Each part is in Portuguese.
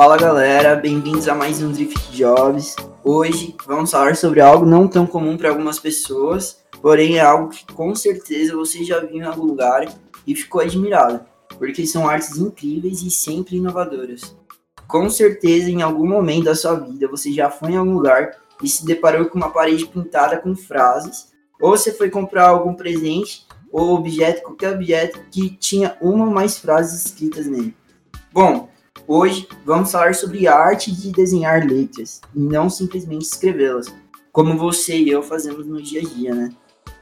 Fala galera, bem-vindos a mais um Drift Jobs. Hoje vamos falar sobre algo não tão comum para algumas pessoas, porém é algo que com certeza você já viu em algum lugar e ficou admirado, porque são artes incríveis e sempre inovadoras. Com certeza em algum momento da sua vida você já foi em algum lugar e se deparou com uma parede pintada com frases, ou você foi comprar algum presente ou objeto, qualquer objeto que tinha uma ou mais frases escritas nele. Bom, hoje vamos falar sobre a arte de desenhar letras e não simplesmente escrevê-las, como você e eu fazemos no dia a dia, né?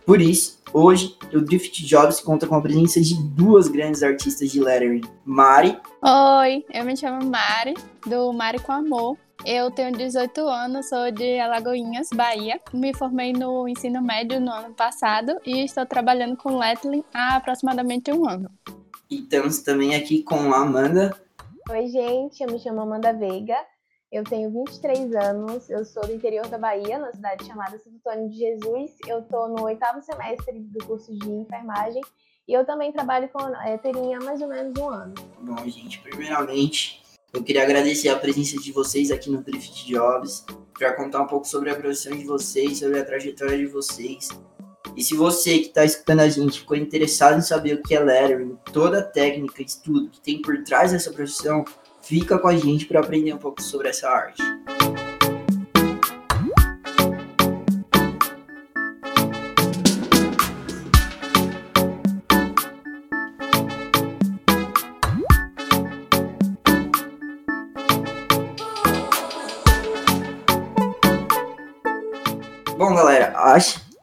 Por isso, hoje o Drift Jobs conta com a presença de duas grandes artistas de lettering, Mari. Oi, eu me chamo Mari, do Mari com Amor. Eu tenho 18 anos, sou de Alagoinhas, Bahia. Me formei no ensino médio no ano passado e estou trabalhando com lettering há aproximadamente um ano. E estamos também aqui com a Amanda. Oi, gente, eu me chamo Amanda Veiga. Eu tenho 23 anos, eu sou do interior da Bahia, na cidade chamada Santo Antônio de Jesus. Eu estou no oitavo semestre do curso de enfermagem e eu também trabalho com lettering há mais ou menos um ano. Bom, gente, primeiramente, eu queria agradecer a presença de vocês aqui no Drift Jobs, para contar um pouco sobre a profissão de vocês, sobre a trajetória de vocês. E se você que está escutando a gente ficou interessado em saber o que é lettering, toda a técnica, estudo que tem por trás dessa profissão, fica com a gente para aprender um pouco sobre essa arte.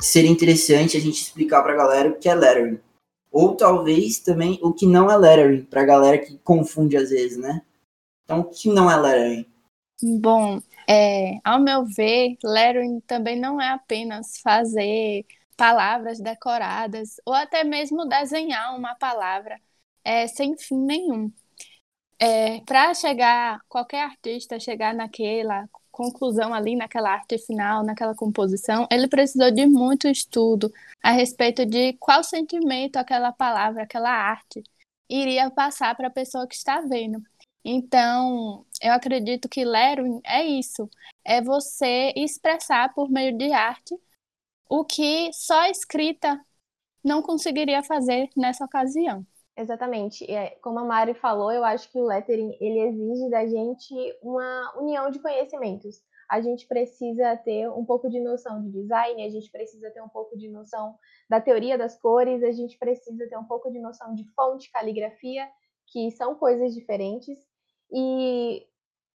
Seria interessante a gente explicar para a galera o que é lettering. Ou talvez também o que não é lettering, para a galera que confunde às vezes, né? Então, o que não é lettering? Bom, é, ao meu ver, lettering também não é apenas fazer palavras decoradas ou até mesmo desenhar uma palavra é, sem fim nenhum. É, para chegar, qualquer artista chegar naquela conclusão ali naquela arte final, naquela composição, ele precisou de muito estudo a respeito de qual sentimento aquela palavra, aquela arte iria passar para a pessoa que está vendo. Então, eu acredito que lettering é isso, é você expressar por meio de arte o que só escrita não conseguiria fazer nessa ocasião. Exatamente. É, como a Mari falou, eu acho que o lettering ele exige da gente uma união de conhecimentos. A gente precisa ter um pouco de noção de design, a gente precisa ter um pouco de noção da teoria das cores, a gente precisa ter um pouco de noção de fonte, caligrafia, que são coisas diferentes. E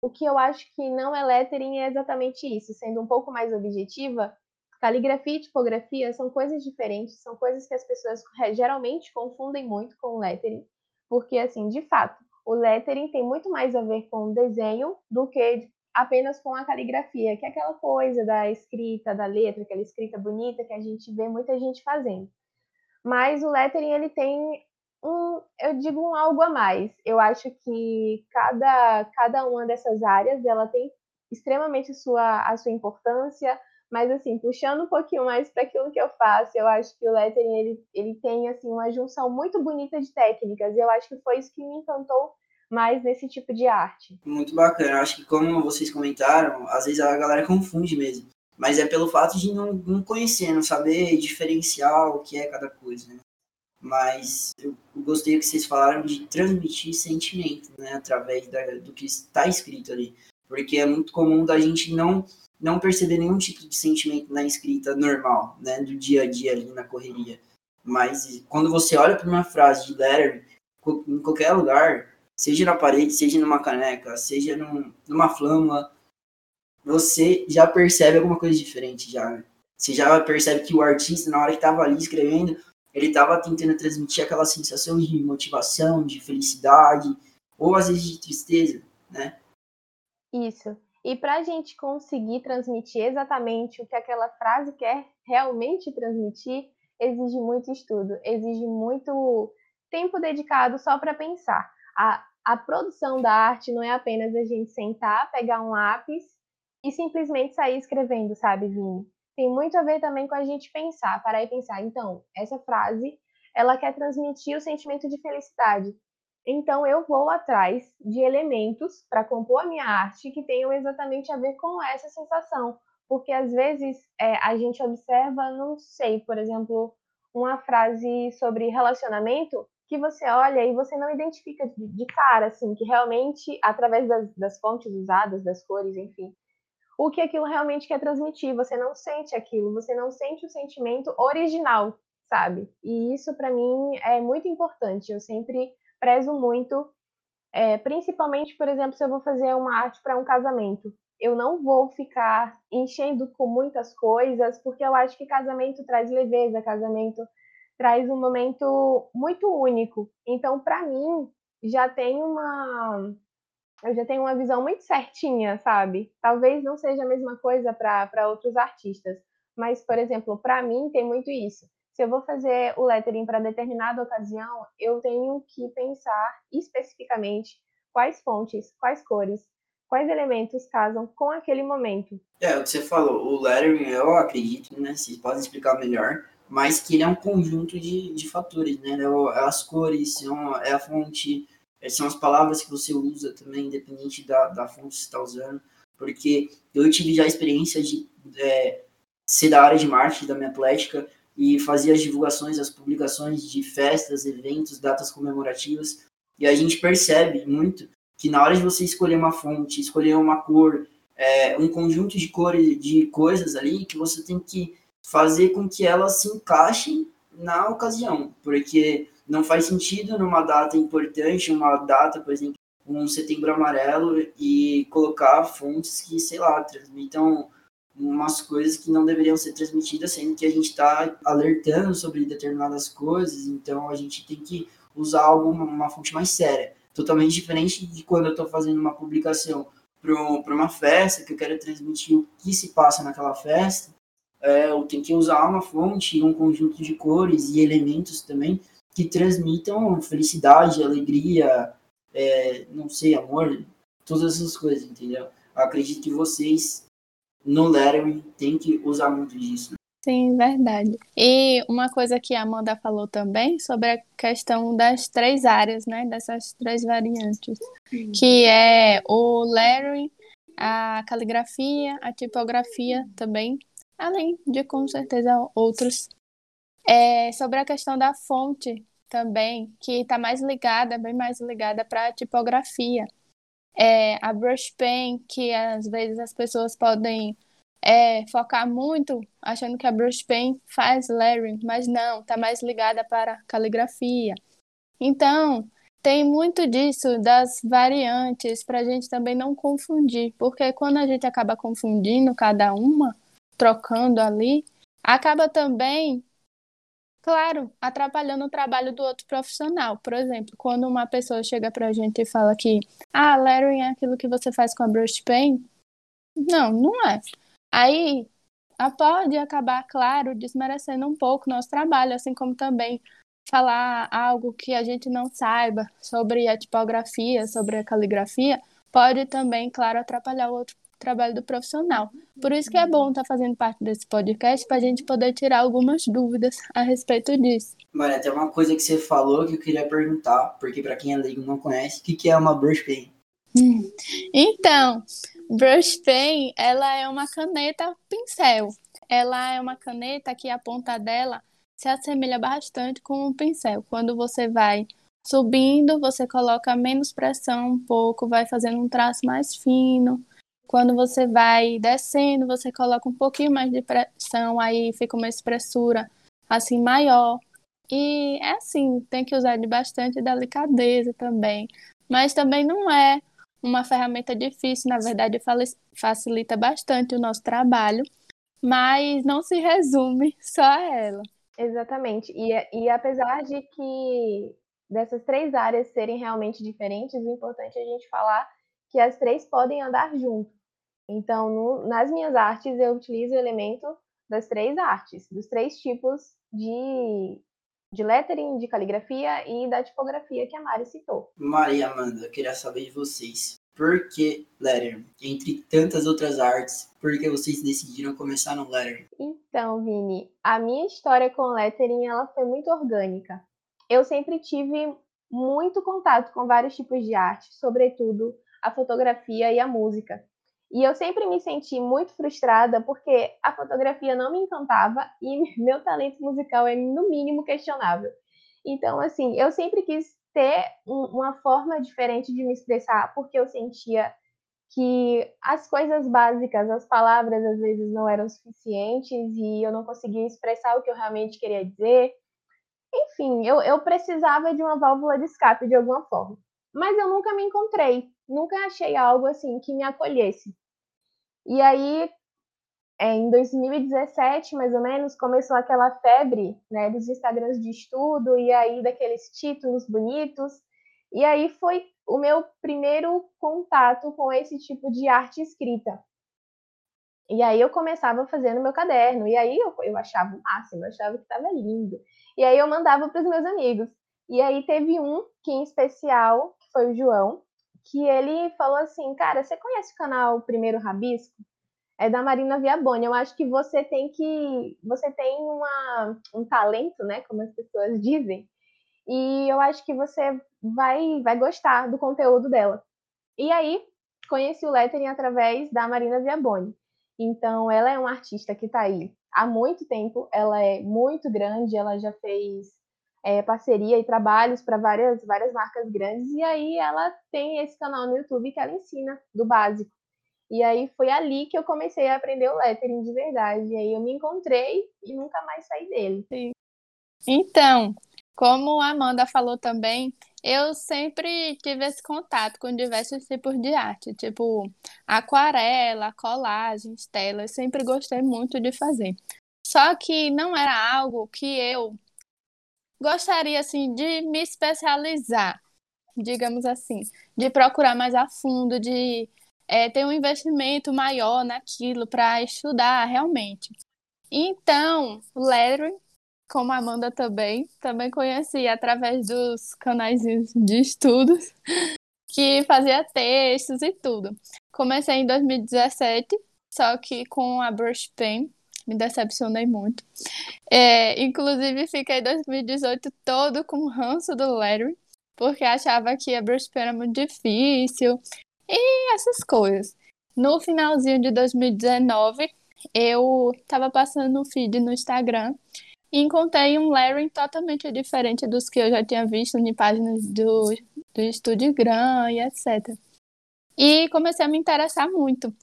o que eu acho que não é lettering é exatamente isso, sendo um pouco mais objetiva, Caligrafia e tipografia são coisas diferentes, são coisas que as pessoas geralmente confundem muito com lettering, porque, assim, de fato, o lettering tem muito mais a ver com desenho do que apenas com a caligrafia, que é aquela coisa da escrita, da letra, aquela escrita bonita que a gente vê muita gente fazendo. Mas o lettering, ele tem um, eu digo um algo a mais. Eu acho que cada, cada uma dessas áreas, ela tem extremamente sua, a sua importância, mas, assim, puxando um pouquinho mais para aquilo que eu faço, eu acho que o lettering, ele, ele tem, assim, uma junção muito bonita de técnicas. E eu acho que foi isso que me encantou mais nesse tipo de arte. Muito bacana. Acho que, como vocês comentaram, às vezes a galera confunde mesmo. Mas é pelo fato de não, não conhecer, não saber diferenciar o que é cada coisa, né? Mas eu gostei que vocês falaram de transmitir sentimento, né? Através da, do que está escrito ali. Porque é muito comum da gente não não perceber nenhum tipo de sentimento na escrita normal, né, do dia a dia ali na correria. Mas quando você olha para uma frase de letter em qualquer lugar, seja na parede, seja numa caneca, seja num, numa flâmula, você já percebe alguma coisa diferente já. Né? Você já percebe que o artista, na hora que estava ali escrevendo, ele estava tentando transmitir aquela sensação de motivação, de felicidade, ou às vezes de tristeza, né? Isso. E para a gente conseguir transmitir exatamente o que aquela frase quer realmente transmitir, exige muito estudo, exige muito tempo dedicado só para pensar. A, a produção da arte não é apenas a gente sentar, pegar um lápis e simplesmente sair escrevendo, sabe, Vini? Tem muito a ver também com a gente pensar, parar e pensar. Então, essa frase, ela quer transmitir o sentimento de felicidade. Então eu vou atrás de elementos para compor a minha arte que tenham exatamente a ver com essa sensação, porque às vezes é, a gente observa, não sei, por exemplo, uma frase sobre relacionamento que você olha e você não identifica de, cara, assim, que realmente, através das, das fontes usadas, das cores, enfim, o que aquilo realmente quer transmitir. Você não sente aquilo, você não sente o sentimento original, sabe? E isso para mim é muito importante. Eu sempre prezo muito, é, principalmente, por exemplo, se eu vou fazer uma arte para um casamento. Eu não vou ficar enchendo com muitas coisas, porque eu acho que casamento traz leveza, casamento traz um momento muito único. Então, para mim, já tem uma eu já tenho uma visão muito certinha, sabe? Talvez não seja a mesma coisa para outros artistas, mas, por exemplo, para mim tem muito isso se eu vou fazer o lettering para determinada ocasião, eu tenho que pensar especificamente quais fontes, quais cores, quais elementos casam com aquele momento. É, o que você falou, o lettering, eu acredito, né, vocês podem explicar melhor, mas que ele é um conjunto de, de fatores, né, é, é as cores, é a fonte, é, são as palavras que você usa também, independente da, da fonte que você está usando, porque eu tive já a experiência de é, ser da área de marketing da minha atlética, e fazia as divulgações, as publicações de festas, eventos, datas comemorativas. E a gente percebe muito que na hora de você escolher uma fonte, escolher uma cor, é, um conjunto de cores, de coisas ali, que você tem que fazer com que elas se encaixem na ocasião, porque não faz sentido numa data importante, uma data, por exemplo, um setembro amarelo, e colocar fontes que, sei lá, transmitam umas coisas que não deveriam ser transmitidas, sendo que a gente está alertando sobre determinadas coisas, então a gente tem que usar algo, uma fonte mais séria. Totalmente diferente de quando eu estou fazendo uma publicação para uma festa, que eu quero transmitir o que se passa naquela festa, é, eu tenho que usar uma fonte, um conjunto de cores e elementos também que transmitam felicidade, alegria, é, não sei, amor, todas essas coisas, entendeu? Eu acredito que vocês no lettering tem que usar muito disso. Né? Sim, verdade. E uma coisa que a Amanda falou também sobre a questão das três áreas, né? Dessas três variantes, Sim. que é o lettering, a caligrafia, a tipografia também, além de com certeza outros. É, sobre a questão da fonte também, que está mais ligada, bem mais ligada para a tipografia é, a brush pen, que às vezes as pessoas podem é, focar muito achando que a brush pen faz lettering, mas não, está mais ligada para caligrafia. Então, tem muito disso das variantes para a gente também não confundir, porque quando a gente acaba confundindo cada uma, trocando ali, acaba também claro, atrapalhando o trabalho do outro profissional. Por exemplo, quando uma pessoa chega para a gente e fala que, ah, lettering é aquilo que você faz com a brush pen. Não, não é. Aí pode acabar, claro, desmerecendo um pouco nosso trabalho, assim como também falar algo que a gente não saiba sobre a tipografia, sobre a caligrafia, pode também, claro, atrapalhar o outro trabalho do profissional. Por isso que é bom estar tá fazendo parte desse podcast para a gente poder tirar algumas dúvidas a respeito disso. Maria, tem uma coisa que você falou que eu queria perguntar, porque para quem é leigo não conhece, o que, que é uma brush pen? Então, brush pen, ela é uma caneta pincel. Ela é uma caneta que a ponta dela se assemelha bastante com um pincel. Quando você vai subindo, você coloca menos pressão um pouco, vai fazendo um traço mais fino. Quando você vai descendo, você coloca um pouquinho mais de pressão, aí fica uma espessura assim maior. E é assim, tem que usar de bastante delicadeza também. Mas também não é uma ferramenta difícil, na verdade facilita bastante o nosso trabalho, mas não se resume só a ela. Exatamente. E, e apesar de que dessas três áreas serem realmente diferentes, o importante é a gente falar que as três podem andar junto. Então, no, nas minhas artes, eu utilizo o elemento das três artes, dos três tipos de, de lettering, de caligrafia e da tipografia que a Mari citou. Maria Amanda, eu queria saber de vocês. Por que lettering? Entre tantas outras artes, por que vocês decidiram começar no lettering? Então, Vini, a minha história com lettering ela foi muito orgânica. Eu sempre tive muito contato com vários tipos de arte, sobretudo a fotografia e a música. E eu sempre me senti muito frustrada porque a fotografia não me encantava e meu talento musical é, no mínimo, questionável. Então, assim, eu sempre quis ter um, uma forma diferente de me expressar, porque eu sentia que as coisas básicas, as palavras, às vezes não eram suficientes e eu não conseguia expressar o que eu realmente queria dizer. Enfim, eu, eu precisava de uma válvula de escape de alguma forma. Mas eu nunca me encontrei, nunca achei algo assim que me acolhesse. E aí, é, em 2017, mais ou menos, começou aquela febre né, dos Instagrams de estudo e aí daqueles títulos bonitos. E aí foi o meu primeiro contato com esse tipo de arte escrita. E aí eu começava fazendo meu caderno, e aí eu, eu achava o máximo, eu achava que estava lindo. E aí eu mandava para os meus amigos. E aí teve um que em especial, que foi o João, que ele falou assim, cara, você conhece o canal Primeiro Rabisco? É da Marina Viaboni. Eu acho que você tem que. Você tem uma, um talento, né? Como as pessoas dizem. E eu acho que você vai, vai gostar do conteúdo dela. E aí, conheci o lettering através da Marina Viaboni. Então, ela é uma artista que está aí há muito tempo, ela é muito grande, ela já fez é, parceria e trabalhos para várias, várias marcas grandes, e aí ela tem esse canal no YouTube que ela ensina do básico. E aí foi ali que eu comecei a aprender o lettering de verdade. E aí eu me encontrei e nunca mais saí dele. Sim. Então, como a Amanda falou também, eu sempre tive esse contato com diversos tipos de arte, tipo aquarela, colagens, telas, sempre gostei muito de fazer. Só que não era algo que eu gostaria assim de me especializar, digamos assim, de procurar mais a fundo, de é, ter um investimento maior naquilo para estudar realmente. Então, lettering como a Amanda também, também conheci através dos canais de estudos, que fazia textos e tudo. Comecei em 2017, só que com a Brush Pen, me decepcionei muito. É, inclusive, fiquei 2018 todo com ranço do Larry, porque achava que a Brush Pen era muito difícil e essas coisas. No finalzinho de 2019, eu estava passando no feed no Instagram e encontrei um Larry totalmente diferente dos que eu já tinha visto em páginas do, do Estúdio Gran e etc. E comecei a me interessar muito.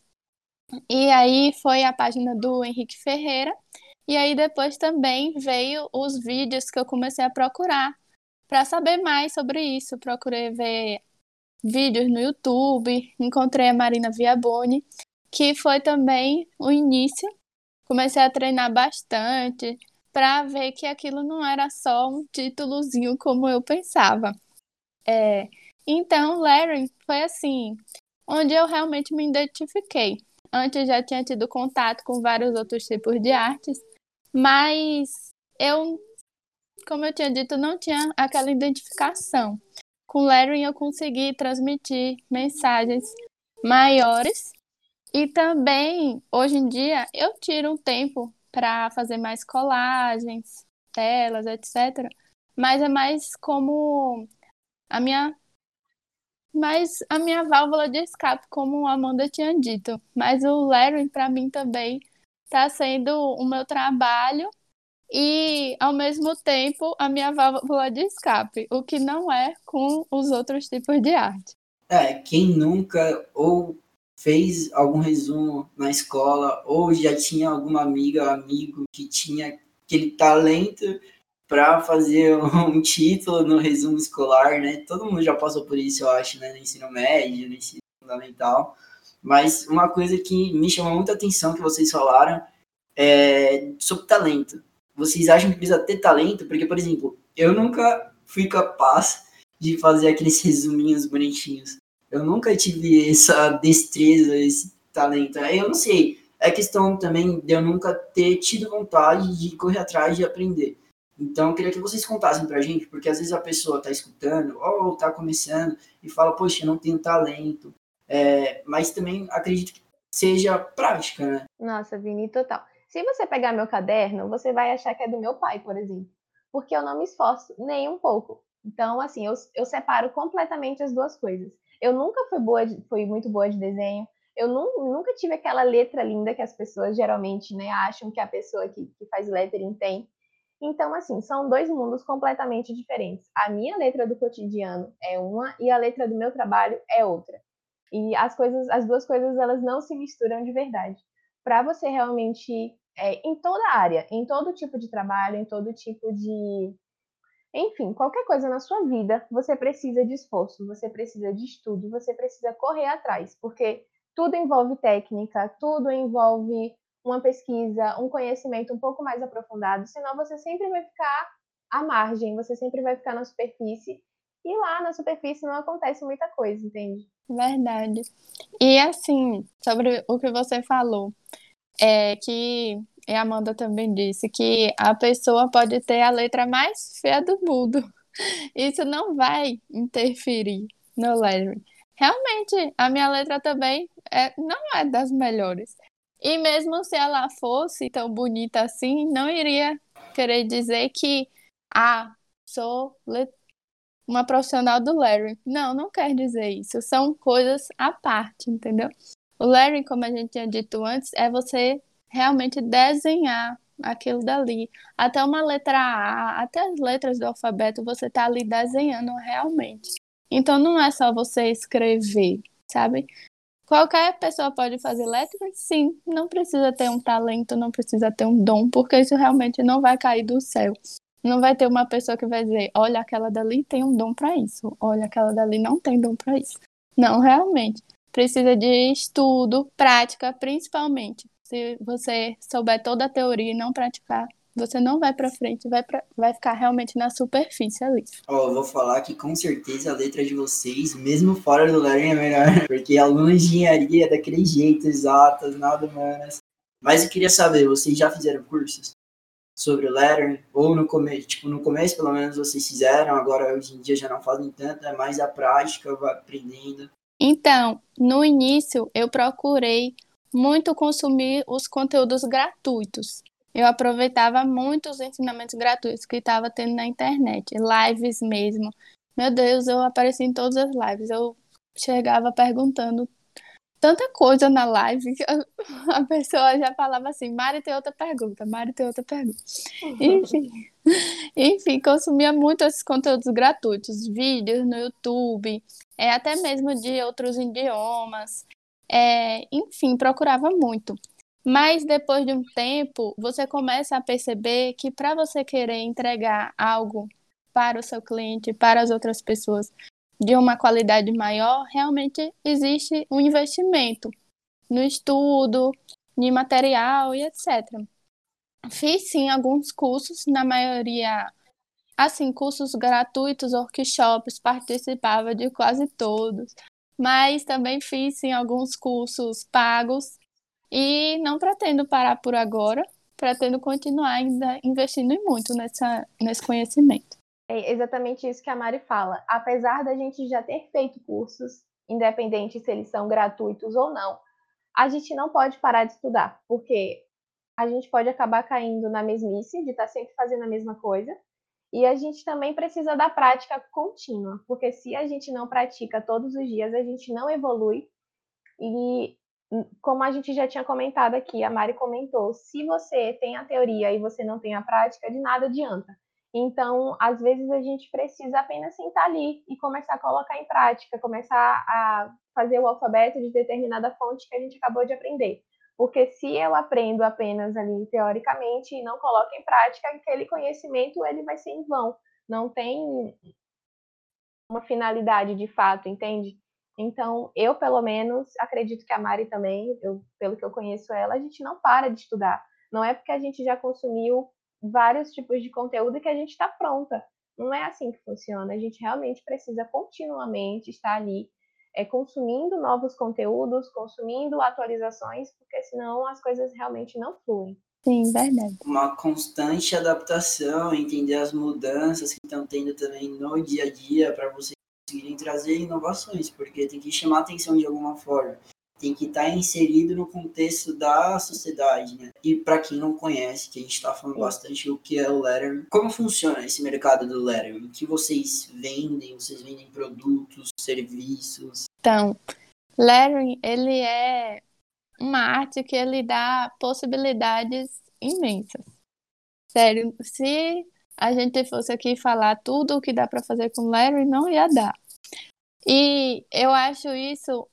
E aí foi a página do Henrique Ferreira. E aí depois também veio os vídeos que eu comecei a procurar para saber mais sobre isso. Procurei ver vídeos no YouTube, encontrei a Marina Viaboni, que foi também o início. Comecei a treinar bastante, para ver que aquilo não era só um títulozinho como eu pensava. É, então, Larry foi assim, onde eu realmente me identifiquei. Antes já tinha tido contato com vários outros tipos de artes, mas eu, como eu tinha dito, não tinha aquela identificação. Com Larry eu consegui transmitir mensagens maiores e também, hoje em dia, eu tiro um tempo para fazer mais colagens, telas, etc. Mas é mais como a minha mais a minha válvula de escape, como a Amanda tinha dito. Mas o Larry para mim também está sendo o meu trabalho e ao mesmo tempo a minha válvula de escape, o que não é com os outros tipos de arte. É, quem nunca ou fez algum resumo na escola ou já tinha alguma amiga ou amigo que tinha aquele talento para fazer um título no resumo escolar, né? Todo mundo já passou por isso, eu acho, né? No ensino médio, no ensino fundamental. Mas uma coisa que me chamou muita atenção que vocês falaram é sobre talento. Vocês acham que precisa ter talento? Porque, por exemplo, eu nunca fui capaz de fazer aqueles resuminhos bonitinhos. Eu nunca tive essa destreza, esse talento. Eu não sei. É questão também de eu nunca ter tido vontade de correr atrás de aprender. Então, eu queria que vocês contassem pra gente, porque às vezes a pessoa tá escutando ou tá começando e fala, poxa, eu não tenho talento. É, mas também acredito que seja prática, né? Nossa, Vini, total. Se você pegar meu caderno, você vai achar que é do meu pai, por exemplo. Porque eu não me esforço nem um pouco. Então, assim, eu, eu separo completamente as duas coisas. Eu nunca fui, boa de, fui muito boa de desenho. Eu nunca tive aquela letra linda que as pessoas geralmente né, acham que a pessoa que, que faz lettering tem. Então, assim, são dois mundos completamente diferentes. A minha letra do cotidiano é uma e a letra do meu trabalho é outra. E as coisas, as duas coisas, elas não se misturam de verdade. Para você realmente, é, em toda área, em todo tipo de trabalho, em todo tipo de, enfim, qualquer coisa na sua vida, você precisa de esforço, você precisa de estudo, você precisa correr atrás, porque tudo envolve técnica, tudo envolve uma pesquisa, um conhecimento um pouco mais aprofundado, senão você sempre vai ficar à margem, você sempre vai ficar na superfície, e lá na superfície não acontece muita coisa, entende? Verdade. E assim, sobre o que você falou, é que a Amanda também disse que a pessoa pode ter a letra mais feia do mundo. Isso não vai interferir no lettering. Realmente, a minha letra também é, não é das melhores. E mesmo se ela fosse tão bonita assim, não iria querer dizer que, ah, sou uma profissional do Larry. Não, não quer dizer isso. São coisas à parte, entendeu? O Larry, como a gente tinha dito antes, é você realmente desenhar aquilo dali. Até uma letra A, até as letras do alfabeto, você tá ali desenhando realmente. Então não é só você escrever, sabe? Qualquer pessoa pode fazer letras, sim. Não precisa ter um talento, não precisa ter um dom, porque isso realmente não vai cair do céu. Não vai ter uma pessoa que vai dizer: olha, aquela dali tem um dom para isso, olha, aquela dali não tem dom para isso. Não, realmente. Precisa de estudo, prática, principalmente. Se você souber toda a teoria e não praticar, você não vai para frente, vai, pra, vai ficar realmente na superfície ali. Ó, oh, vou falar que com certeza a letra de vocês, mesmo fora do learning, é melhor, porque aluno de engenharia é daquele jeito, exatas, nada humanas. Mas eu queria saber, vocês já fizeram cursos sobre o lettering? Ou no começo, tipo, no começo pelo menos vocês fizeram, agora hoje em dia já não fazem tanto, é mais a prática, vai aprendendo. Então, no início eu procurei muito consumir os conteúdos gratuitos eu aproveitava muito os ensinamentos gratuitos que estava tendo na internet, lives mesmo. Meu Deus, eu apareci em todas as lives. Eu chegava perguntando tanta coisa na live que a pessoa já falava assim: Mari tem outra pergunta, Mari tem outra pergunta. Enfim, enfim, consumia muito esses conteúdos gratuitos, vídeos no YouTube, é, até mesmo de outros idiomas. É, enfim, procurava muito. Mas depois de um tempo, você começa a perceber que para você querer entregar algo para o seu cliente, para as outras pessoas, de uma qualidade maior, realmente existe um investimento no estudo, em material e etc. Fiz sim alguns cursos, na maioria, assim, cursos gratuitos, workshops, participava de quase todos, mas também fiz sim alguns cursos pagos e não pretendo parar por agora, pretendo continuar ainda investindo muito nessa, nesse conhecimento. É exatamente isso que a Mari fala. Apesar da gente já ter feito cursos, independente se eles são gratuitos ou não, a gente não pode parar de estudar, porque a gente pode acabar caindo na mesmice de estar sempre fazendo a mesma coisa. E a gente também precisa da prática contínua, porque se a gente não pratica todos os dias, a gente não evolui. E como a gente já tinha comentado aqui, a Mari comentou, se você tem a teoria e você não tem a prática, de nada adianta. Então, às vezes a gente precisa apenas sentar ali e começar a colocar em prática, começar a fazer o alfabeto de determinada fonte que a gente acabou de aprender. Porque se eu aprendo apenas ali teoricamente e não coloco em prática, aquele conhecimento ele vai ser em vão. Não tem uma finalidade de fato, entende? Então, eu, pelo menos, acredito que a Mari também, eu, pelo que eu conheço ela, a gente não para de estudar. Não é porque a gente já consumiu vários tipos de conteúdo que a gente está pronta. Não é assim que funciona. A gente realmente precisa continuamente estar ali é, consumindo novos conteúdos, consumindo atualizações, porque senão as coisas realmente não fluem. Sim, verdade. Uma constante adaptação, entender as mudanças que estão tendo também no dia a dia para você conseguirem trazer inovações, porque tem que chamar atenção de alguma forma. tem que estar tá inserido no contexto da sociedade, né? E para quem não conhece, que a gente está falando bastante o que é o lettering, como funciona esse mercado do lettering? O que vocês vendem? Vocês vendem produtos, serviços? Então, lettering, ele é uma arte que ele dá possibilidades imensas. Sério, se a gente fosse aqui falar tudo o que dá para fazer com lettering, não ia dar. E eu acho isso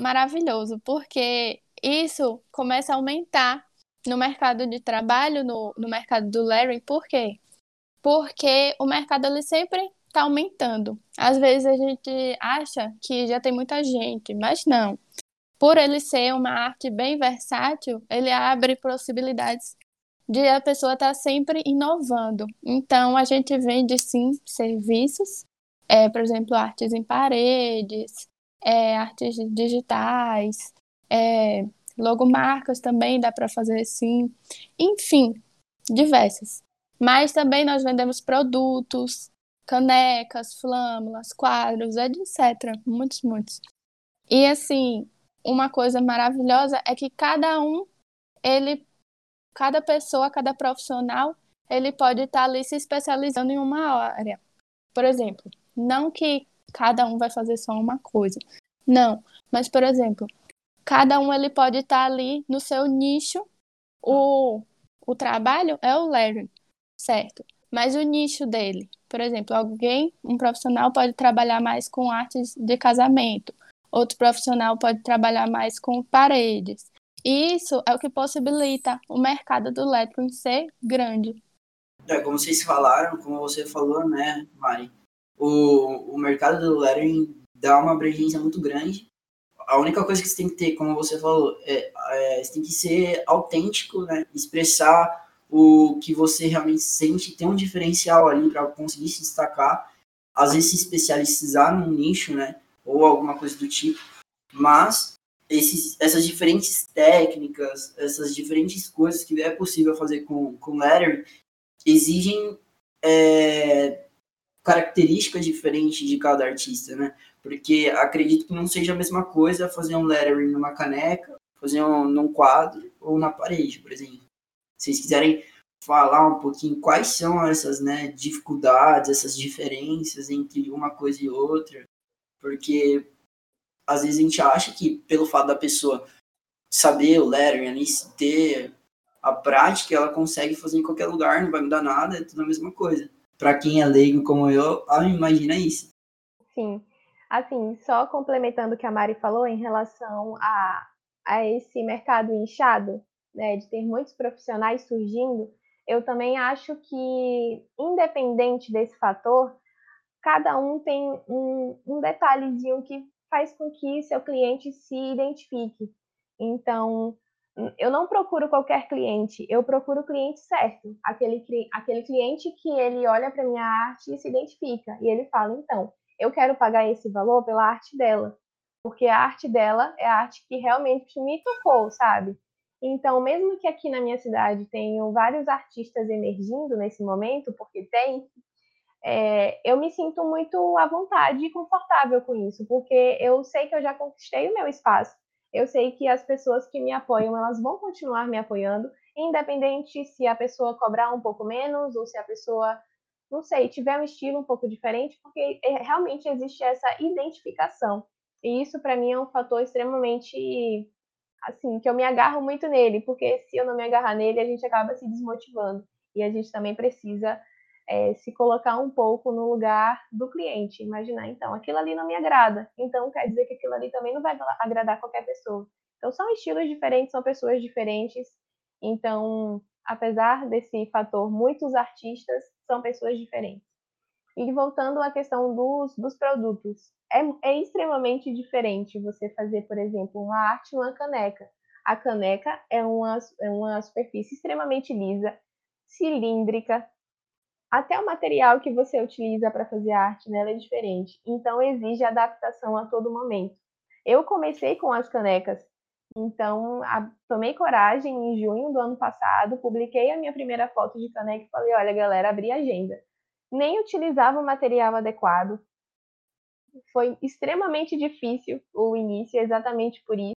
maravilhoso, porque isso começa a aumentar no mercado de trabalho, no, no mercado do Larry. Por quê? Porque o mercado ele sempre está aumentando. Às vezes a gente acha que já tem muita gente, mas não. Por ele ser uma arte bem versátil, ele abre possibilidades de a pessoa estar tá sempre inovando. Então, a gente vende sim serviços, é, por exemplo, artes em paredes, é, artes digitais, é, logomarcas também dá para fazer sim, enfim, diversas. Mas também nós vendemos produtos, canecas, flâmulas, quadros, etc. Muitos, muitos. E assim, uma coisa maravilhosa é que cada um, ele, cada pessoa, cada profissional, ele pode estar ali se especializando em uma área. Por exemplo, não que cada um vai fazer só uma coisa. Não, mas por exemplo, cada um ele pode estar ali no seu nicho. O, o trabalho é o Larry, certo? Mas o nicho dele, por exemplo, alguém, um profissional pode trabalhar mais com artes de casamento, outro profissional pode trabalhar mais com paredes. E isso é o que possibilita o mercado do lettering ser grande. É, como vocês falaram, como você falou, né, Mari? O, o mercado do lettering dá uma abrangência muito grande. A única coisa que você tem que ter, como você falou, é, é você tem que ser autêntico, né? Expressar o que você realmente sente, ter um diferencial ali para conseguir se destacar. Às vezes se especializar num nicho, né? Ou alguma coisa do tipo. Mas esses, essas diferentes técnicas, essas diferentes coisas que é possível fazer com, com lettering, exigem é, características diferentes de cada artista, né? Porque acredito que não seja a mesma coisa fazer um lettering numa caneca, fazer um num quadro ou na parede, por exemplo. Se vocês quiserem falar um pouquinho quais são essas né, dificuldades, essas diferenças entre uma coisa e outra, porque às vezes a gente acha que pelo fato da pessoa saber o lettering ter a prática, ela consegue fazer em qualquer lugar, não vai mudar nada, é tudo a mesma coisa para quem é leigo como eu, ah, imagina isso. Sim. Assim, só complementando o que a Mari falou em relação a, a esse mercado inchado, né, de ter muitos profissionais surgindo, eu também acho que, independente desse fator, cada um tem um, um detalhezinho que faz com que seu cliente se identifique. Então, eu não procuro qualquer cliente, eu procuro o cliente certo, aquele, aquele cliente que ele olha para minha arte e se identifica, e ele fala, então, eu quero pagar esse valor pela arte dela, porque a arte dela é a arte que realmente me tocou, sabe? Então, mesmo que aqui na minha cidade tenham vários artistas emergindo nesse momento, porque tem, é, eu me sinto muito à vontade e confortável com isso, porque eu sei que eu já conquistei o meu espaço eu sei que as pessoas que me apoiam, elas vão continuar me apoiando, independente se a pessoa cobrar um pouco menos ou se a pessoa, não sei, tiver um estilo um pouco diferente, porque é, realmente existe essa identificação. E isso para mim é um fator extremamente assim, que eu me agarro muito nele, porque se eu não me agarrar nele, a gente acaba se desmotivando. E a gente também precisa é, se colocar um pouco no lugar do cliente, imaginar, então, aquilo ali não me agrada, então quer dizer que aquilo ali também não vai agradar qualquer pessoa. Então, são estilos diferentes, são pessoas diferentes, então, apesar desse fator, muitos artistas são pessoas diferentes. E voltando à questão dos, dos produtos, é, é extremamente diferente você fazer, por exemplo, uma arte uma caneca. A caneca é uma, é uma superfície extremamente lisa, cilíndrica, até o material que você utiliza para fazer arte nela é diferente, então exige adaptação a todo momento. Eu comecei com as canecas, então a, tomei coragem em junho do ano passado, publiquei a minha primeira foto de caneca e falei: olha, galera, abri agenda. Nem utilizava o material adequado. Foi extremamente difícil o início, exatamente por isso.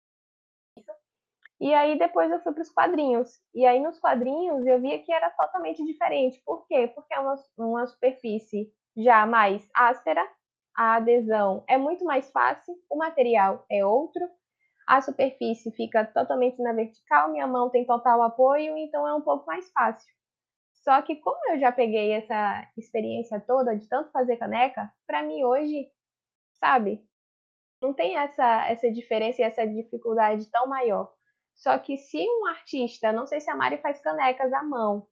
E aí depois eu fui para os quadrinhos. E aí nos quadrinhos eu via que era totalmente diferente. Por quê? Porque é uma, uma superfície já mais áspera, a adesão é muito mais fácil, o material é outro, a superfície fica totalmente na vertical, minha mão tem total apoio, então é um pouco mais fácil. Só que como eu já peguei essa experiência toda de tanto fazer caneca, para mim hoje, sabe, não tem essa essa diferença e essa dificuldade tão maior. Só que se um artista, não sei se a Mari faz canecas à mão,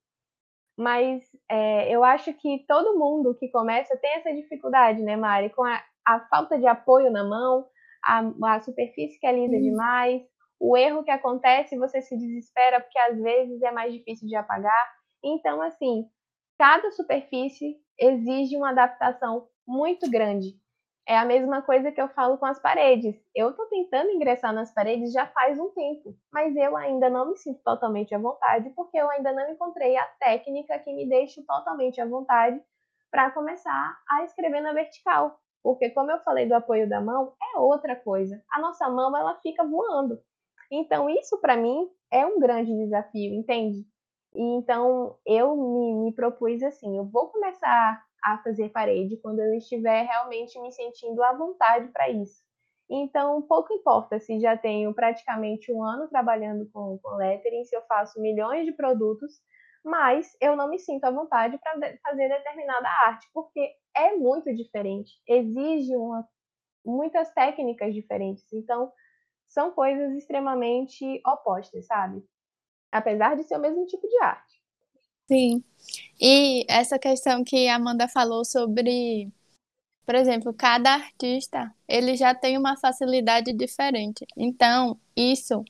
mas é, eu acho que todo mundo que começa tem essa dificuldade, né, Mari? Com a, a falta de apoio na mão, a, a superfície que é lisa demais, o erro que acontece, você se desespera porque às vezes é mais difícil de apagar. Então, assim, cada superfície exige uma adaptação muito grande. É a mesma coisa que eu falo com as paredes. Eu estou tentando ingressar nas paredes já faz um tempo, mas eu ainda não me sinto totalmente à vontade porque eu ainda não encontrei a técnica que me deixe totalmente à vontade para começar a escrever na vertical. Porque como eu falei do apoio da mão, é outra coisa. A nossa mão ela fica voando. Então isso para mim é um grande desafio, entende? E então eu me, me propus assim, eu vou começar a fazer parede quando eu estiver realmente me sentindo à vontade para isso. Então, pouco importa se já tenho praticamente um ano trabalhando com, com lettering, se eu faço milhões de produtos, mas eu não me sinto à vontade para fazer determinada arte, porque é muito diferente, exige uma, muitas técnicas diferentes. Então, são coisas extremamente opostas, sabe? Apesar de ser o mesmo tipo de arte. Sim. E essa questão que a Amanda falou sobre, por exemplo, cada artista, ele já tem uma facilidade diferente. Então, isso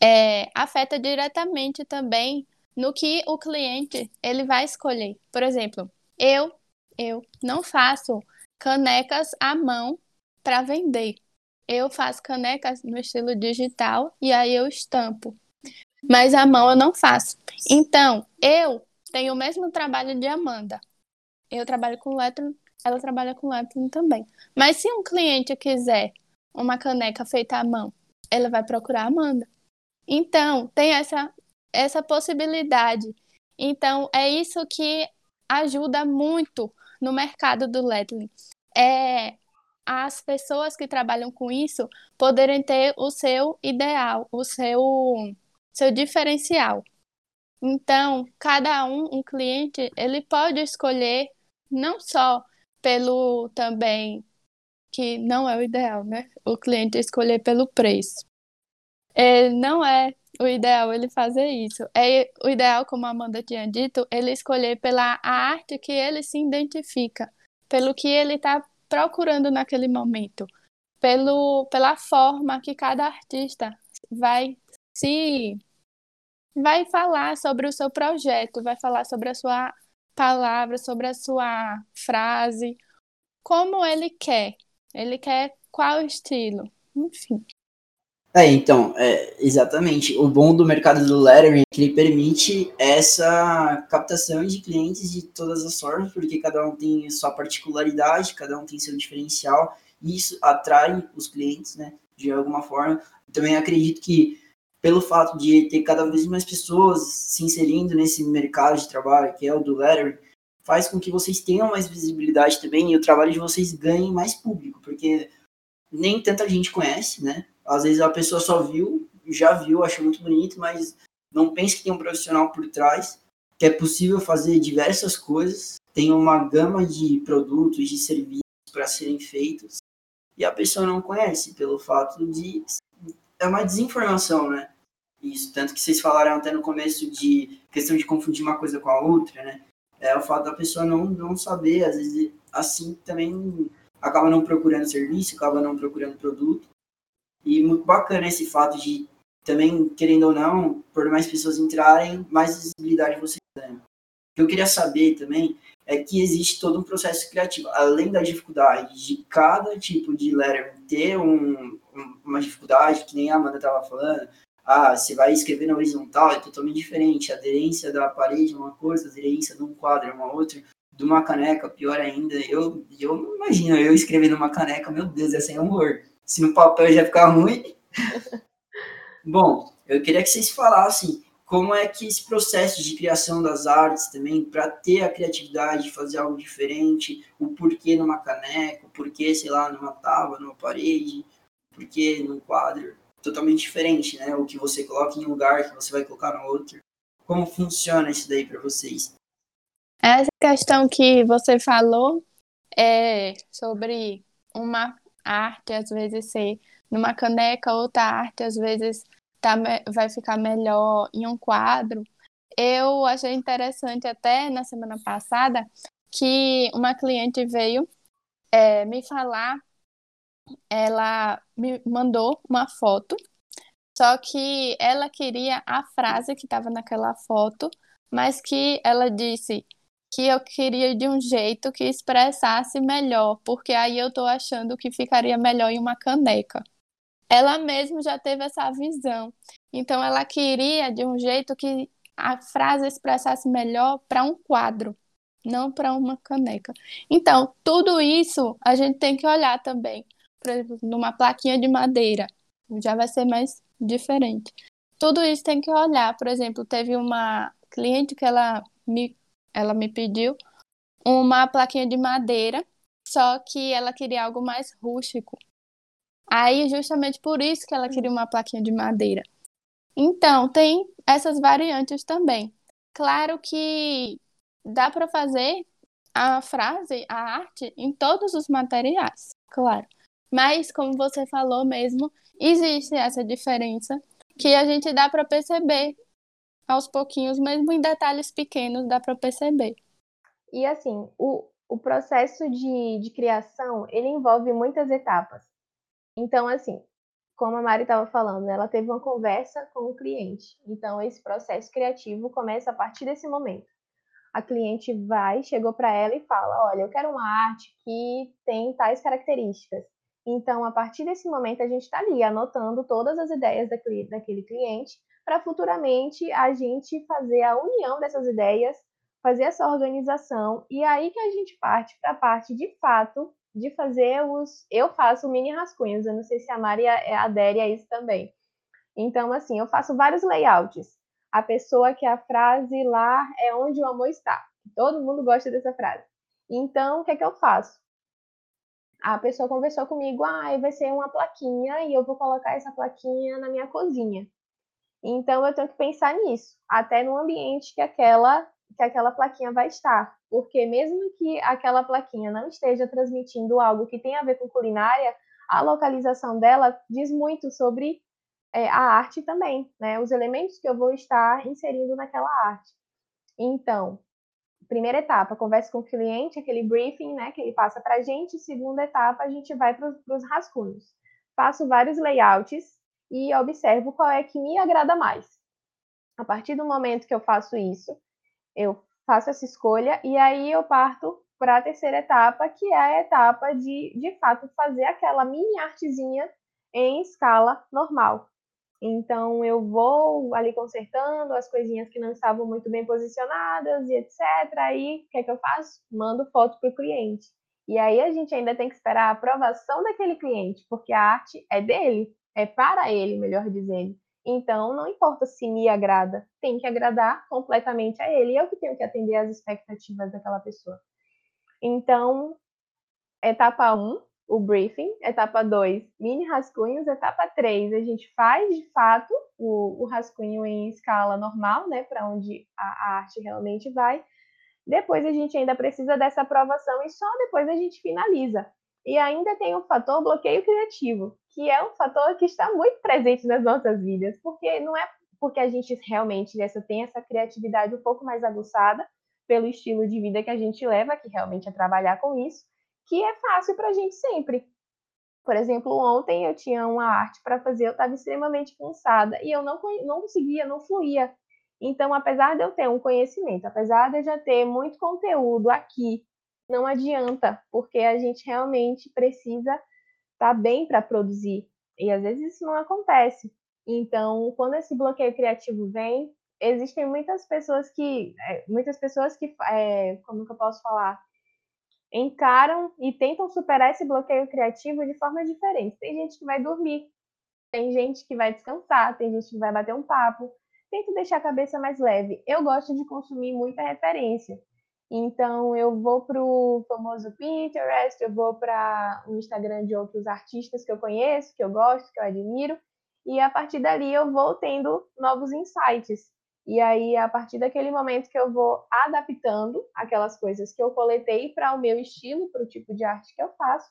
é, afeta diretamente também no que o cliente ele vai escolher. Por exemplo, eu eu não faço canecas à mão para vender. Eu faço canecas no estilo digital e aí eu estampo mas a mão eu não faço. Então, eu tenho o mesmo trabalho de Amanda. Eu trabalho com lettering, ela trabalha com lettering também. Mas se um cliente quiser uma caneca feita à mão, ela vai procurar a Amanda. Então, tem essa, essa possibilidade. Então, é isso que ajuda muito no mercado do lettering. É as pessoas que trabalham com isso poderem ter o seu ideal, o seu seu diferencial. Então, cada um, um cliente, ele pode escolher não só pelo também que não é o ideal, né? O cliente escolher pelo preço. É, não é o ideal ele fazer isso. É o ideal, como a Amanda tinha dito, ele escolher pela arte que ele se identifica, pelo que ele está procurando naquele momento, pelo, pela forma que cada artista vai se vai falar sobre o seu projeto, vai falar sobre a sua palavra, sobre a sua frase, como ele quer. Ele quer qual estilo, enfim. É, então, é, exatamente. O bom do mercado do lettering é que ele permite essa captação de clientes de todas as formas, porque cada um tem sua particularidade, cada um tem seu diferencial, e isso atrai os clientes, né, de alguma forma. também acredito que pelo fato de ter cada vez mais pessoas se inserindo nesse mercado de trabalho, que é o do lettering, faz com que vocês tenham mais visibilidade também e o trabalho de vocês ganhe mais público, porque nem tanta gente conhece, né? Às vezes a pessoa só viu, já viu, achou muito bonito, mas não pensa que tem um profissional por trás, que é possível fazer diversas coisas, tem uma gama de produtos, de serviços para serem feitos, e a pessoa não conhece pelo fato de é uma desinformação, né? Isso, tanto que vocês falaram até no começo de questão de confundir uma coisa com a outra, né? É o fato da pessoa não, não saber, às vezes, assim também acaba não procurando serviço, acaba não procurando produto. E muito bacana esse fato de também, querendo ou não, por mais pessoas entrarem, mais visibilidade você tem. O que eu queria saber também é que existe todo um processo criativo, além da dificuldade de cada tipo de letter ter um, uma dificuldade, que nem a Amanda estava falando, ah, você vai escrever na horizontal, é totalmente diferente, a aderência da parede é uma coisa, a aderência de um quadro é uma outra, de uma caneca, pior ainda, eu, eu não imagino eu escrever numa caneca, meu Deus, é sem amor, se no papel já ficar ruim... Bom, Eu queria que vocês falassem como é que esse processo de criação das artes também, para ter a criatividade de fazer algo diferente, o porquê numa caneca, o porquê, sei lá, numa tábua, numa parede, o porquê num quadro, totalmente diferente, né? O que você coloca em um lugar, que você vai colocar no outro. Como funciona isso daí para vocês? Essa questão que você falou é sobre uma arte, às vezes ser numa caneca, outra arte, às vezes tá, vai ficar melhor em um quadro. Eu achei interessante até na semana passada que uma cliente veio é, me falar, ela me mandou uma foto, só que ela queria a frase que estava naquela foto, mas que ela disse que eu queria de um jeito que expressasse melhor, porque aí eu estou achando que ficaria melhor em uma caneca ela mesma já teve essa visão. Então, ela queria de um jeito que a frase expressasse melhor para um quadro, não para uma caneca. Então, tudo isso a gente tem que olhar também. Por exemplo, numa plaquinha de madeira, já vai ser mais diferente. Tudo isso tem que olhar. Por exemplo, teve uma cliente que ela me, ela me pediu uma plaquinha de madeira, só que ela queria algo mais rústico. Aí, justamente por isso que ela queria uma plaquinha de madeira. Então, tem essas variantes também. Claro que dá para fazer a frase, a arte, em todos os materiais, claro. Mas, como você falou mesmo, existe essa diferença que a gente dá para perceber aos pouquinhos, mesmo em detalhes pequenos, dá para perceber. E assim, o, o processo de, de criação, ele envolve muitas etapas. Então, assim, como a Mari estava falando, ela teve uma conversa com o cliente. Então, esse processo criativo começa a partir desse momento. A cliente vai, chegou para ela e fala: Olha, eu quero uma arte que tem tais características. Então, a partir desse momento, a gente está ali anotando todas as ideias daquele, cliente para futuramente a gente fazer a união dessas ideias, fazer essa organização e aí que a gente parte para a parte de fato de fazer os. Eu faço mini rascunhos, eu não sei se a Mari adere a isso também. Então, assim, eu faço vários layouts. A pessoa que a frase lá é onde o amor está. Todo mundo gosta dessa frase. Então, o que é que eu faço? A pessoa conversou comigo, ah, vai ser uma plaquinha e eu vou colocar essa plaquinha na minha cozinha. Então, eu tenho que pensar nisso, até no ambiente que aquela que aquela plaquinha vai estar, porque mesmo que aquela plaquinha não esteja transmitindo algo que tem a ver com culinária, a localização dela diz muito sobre é, a arte também, né? Os elementos que eu vou estar inserindo naquela arte. Então, primeira etapa, conversa com o cliente, aquele briefing, né, que ele passa para a gente. Segunda etapa, a gente vai para os rascunhos. Faço vários layouts e observo qual é que me agrada mais. A partir do momento que eu faço isso, eu faço essa escolha e aí eu parto para a terceira etapa, que é a etapa de, de fato, fazer aquela mini artezinha em escala normal. Então, eu vou ali consertando as coisinhas que não estavam muito bem posicionadas e etc. Aí, o que é que eu faço? Mando foto para o cliente. E aí, a gente ainda tem que esperar a aprovação daquele cliente, porque a arte é dele, é para ele, melhor dizendo. Então, não importa se me agrada, tem que agradar completamente a ele. Eu que tenho que atender às expectativas daquela pessoa. Então, etapa 1, um, o briefing. Etapa 2, mini rascunhos. Etapa 3, a gente faz de fato o, o rascunho em escala normal, né, para onde a, a arte realmente vai. Depois a gente ainda precisa dessa aprovação e só depois a gente finaliza. E ainda tem o fator bloqueio criativo, que é um fator que está muito presente nas nossas vidas, porque não é porque a gente realmente essa, tem essa criatividade um pouco mais aguçada pelo estilo de vida que a gente leva, que realmente é trabalhar com isso, que é fácil para a gente sempre. Por exemplo, ontem eu tinha uma arte para fazer, eu estava extremamente cansada e eu não, não conseguia, não fluía. Então, apesar de eu ter um conhecimento, apesar de eu já ter muito conteúdo aqui não adianta, porque a gente realmente precisa estar tá bem para produzir. E às vezes isso não acontece. Então, quando esse bloqueio criativo vem, existem muitas pessoas que, é, muitas pessoas que, é, como que eu posso falar, encaram e tentam superar esse bloqueio criativo de forma diferente. Tem gente que vai dormir Tem gente que vai descansar, tem gente que vai bater um papo. Tento deixar a cabeça mais leve. Eu gosto de consumir muita referência. Então, eu vou para o famoso Pinterest, eu vou para o Instagram de outros artistas que eu conheço, que eu gosto, que eu admiro, e a partir dali eu vou tendo novos insights. E aí, a partir daquele momento que eu vou adaptando aquelas coisas que eu coletei para o meu estilo, para o tipo de arte que eu faço,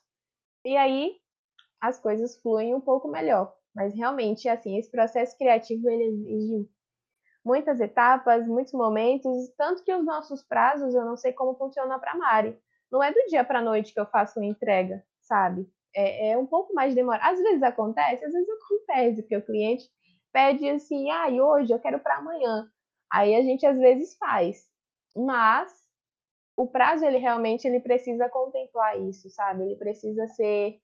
e aí as coisas fluem um pouco melhor. Mas realmente, assim, esse processo criativo ele exige muitas etapas, muitos momentos, tanto que os nossos prazos, eu não sei como funciona para Mari. Não é do dia para a noite que eu faço uma entrega, sabe? É, é, um pouco mais demorado. Às vezes acontece, às vezes acontece, porque o cliente pede assim, ah, e hoje eu quero para amanhã. Aí a gente às vezes faz, mas o prazo ele realmente ele precisa contemplar isso, sabe? Ele precisa ser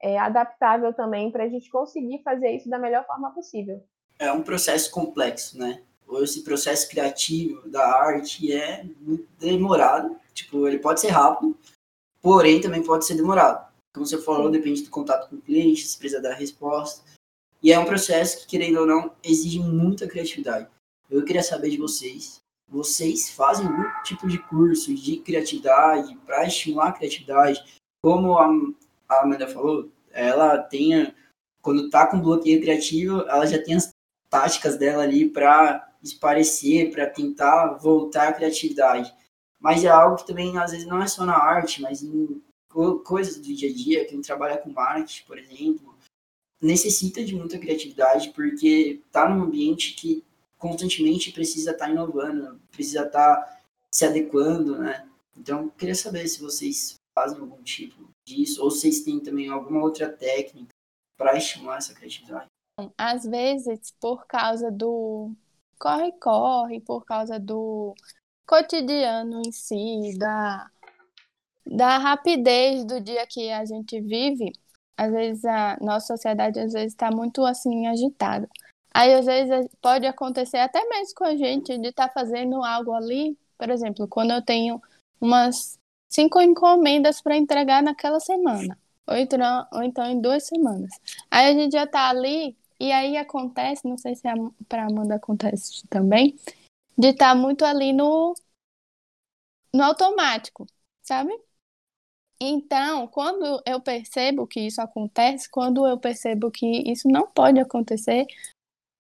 é, adaptável também para a gente conseguir fazer isso da melhor forma possível. É um processo complexo, né? esse processo criativo da arte é muito demorado. Tipo, ele pode ser rápido, porém também pode ser demorado. Como você falou, depende do contato com o cliente, se precisa dar resposta. E é um processo que, querendo ou não, exige muita criatividade. Eu queria saber de vocês. Vocês fazem algum tipo de curso de criatividade para estimular a criatividade? Como a, Amanda falou, ela tem, quando tá com bloqueio criativo, ela já tem as táticas dela ali para esparecer, para tentar voltar à criatividade. Mas é algo que também, às vezes, não é só na arte, mas em coisas do dia a dia, quem trabalha com marketing, por exemplo, necessita de muita criatividade, porque está num ambiente que constantemente precisa estar tá inovando, precisa estar tá se adequando, né? Então, queria saber se vocês fazem algum tipo disso, ou vocês têm também alguma outra técnica para estimular essa criatividade. Às vezes, por causa do corre-corre por causa do cotidiano em si, da, da rapidez do dia que a gente vive, às vezes a nossa sociedade às vezes está muito assim agitada. Aí às vezes pode acontecer até mesmo com a gente de estar tá fazendo algo ali, por exemplo, quando eu tenho umas cinco encomendas para entregar naquela semana, ou então, ou então em duas semanas. Aí a gente já está ali e aí acontece, não sei se para Amanda acontece também, de estar tá muito ali no, no automático, sabe? Então, quando eu percebo que isso acontece, quando eu percebo que isso não pode acontecer,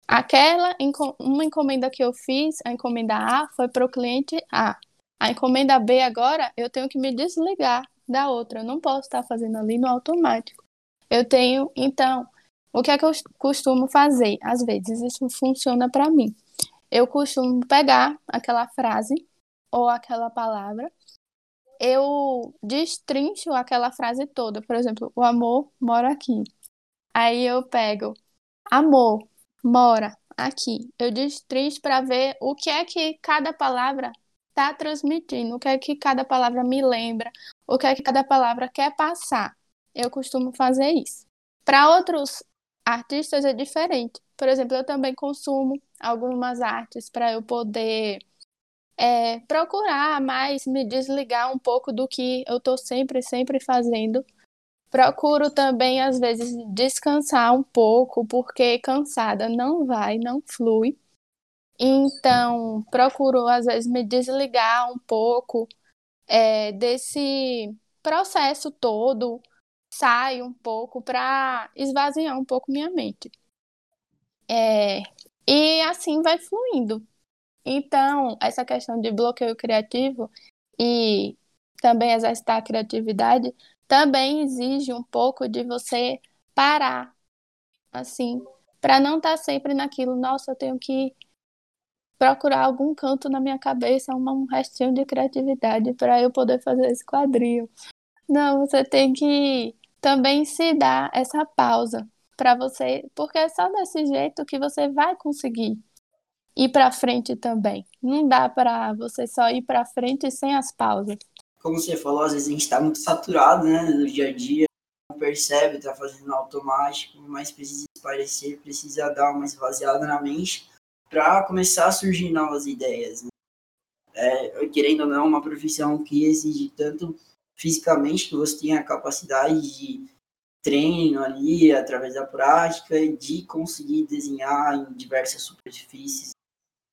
aquela uma encomenda que eu fiz, a encomenda A, foi para o cliente A. A encomenda B agora, eu tenho que me desligar da outra. Eu não posso estar fazendo ali no automático. Eu tenho, então, o que é que eu costumo fazer? Às vezes isso funciona para mim. Eu costumo pegar aquela frase ou aquela palavra, eu destrincho aquela frase toda. Por exemplo, o amor mora aqui. Aí eu pego amor mora aqui. Eu destrincho para ver o que é que cada palavra está transmitindo, o que é que cada palavra me lembra, o que é que cada palavra quer passar. Eu costumo fazer isso. Para outros artistas é diferente. Por exemplo, eu também consumo algumas artes para eu poder é, procurar mais me desligar um pouco do que eu estou sempre, sempre fazendo. Procuro também, às vezes, descansar um pouco, porque cansada não vai, não flui. Então, procuro, às vezes, me desligar um pouco é, desse processo todo saio um pouco para esvaziar um pouco minha mente. É, e assim vai fluindo. Então, essa questão de bloqueio criativo e também exercitar a criatividade também exige um pouco de você parar, assim, para não estar tá sempre naquilo, nossa, eu tenho que procurar algum canto na minha cabeça, um restinho de criatividade para eu poder fazer esse quadril. Não, você tem que também se dar essa pausa para você, porque é só desse jeito que você vai conseguir ir para frente também. Não dá para você só ir para frente sem as pausas. Como você falou, às vezes a gente está muito saturado, né, no dia a dia, não percebe, está fazendo automático, mas precisa esparecer, precisa dar uma esvaziada na mente para começar a surgir novas ideias. Né? É, querendo ou não, uma profissão que exige tanto fisicamente que você tenha a capacidade de treino ali, através da prática, de conseguir desenhar em diversas superfícies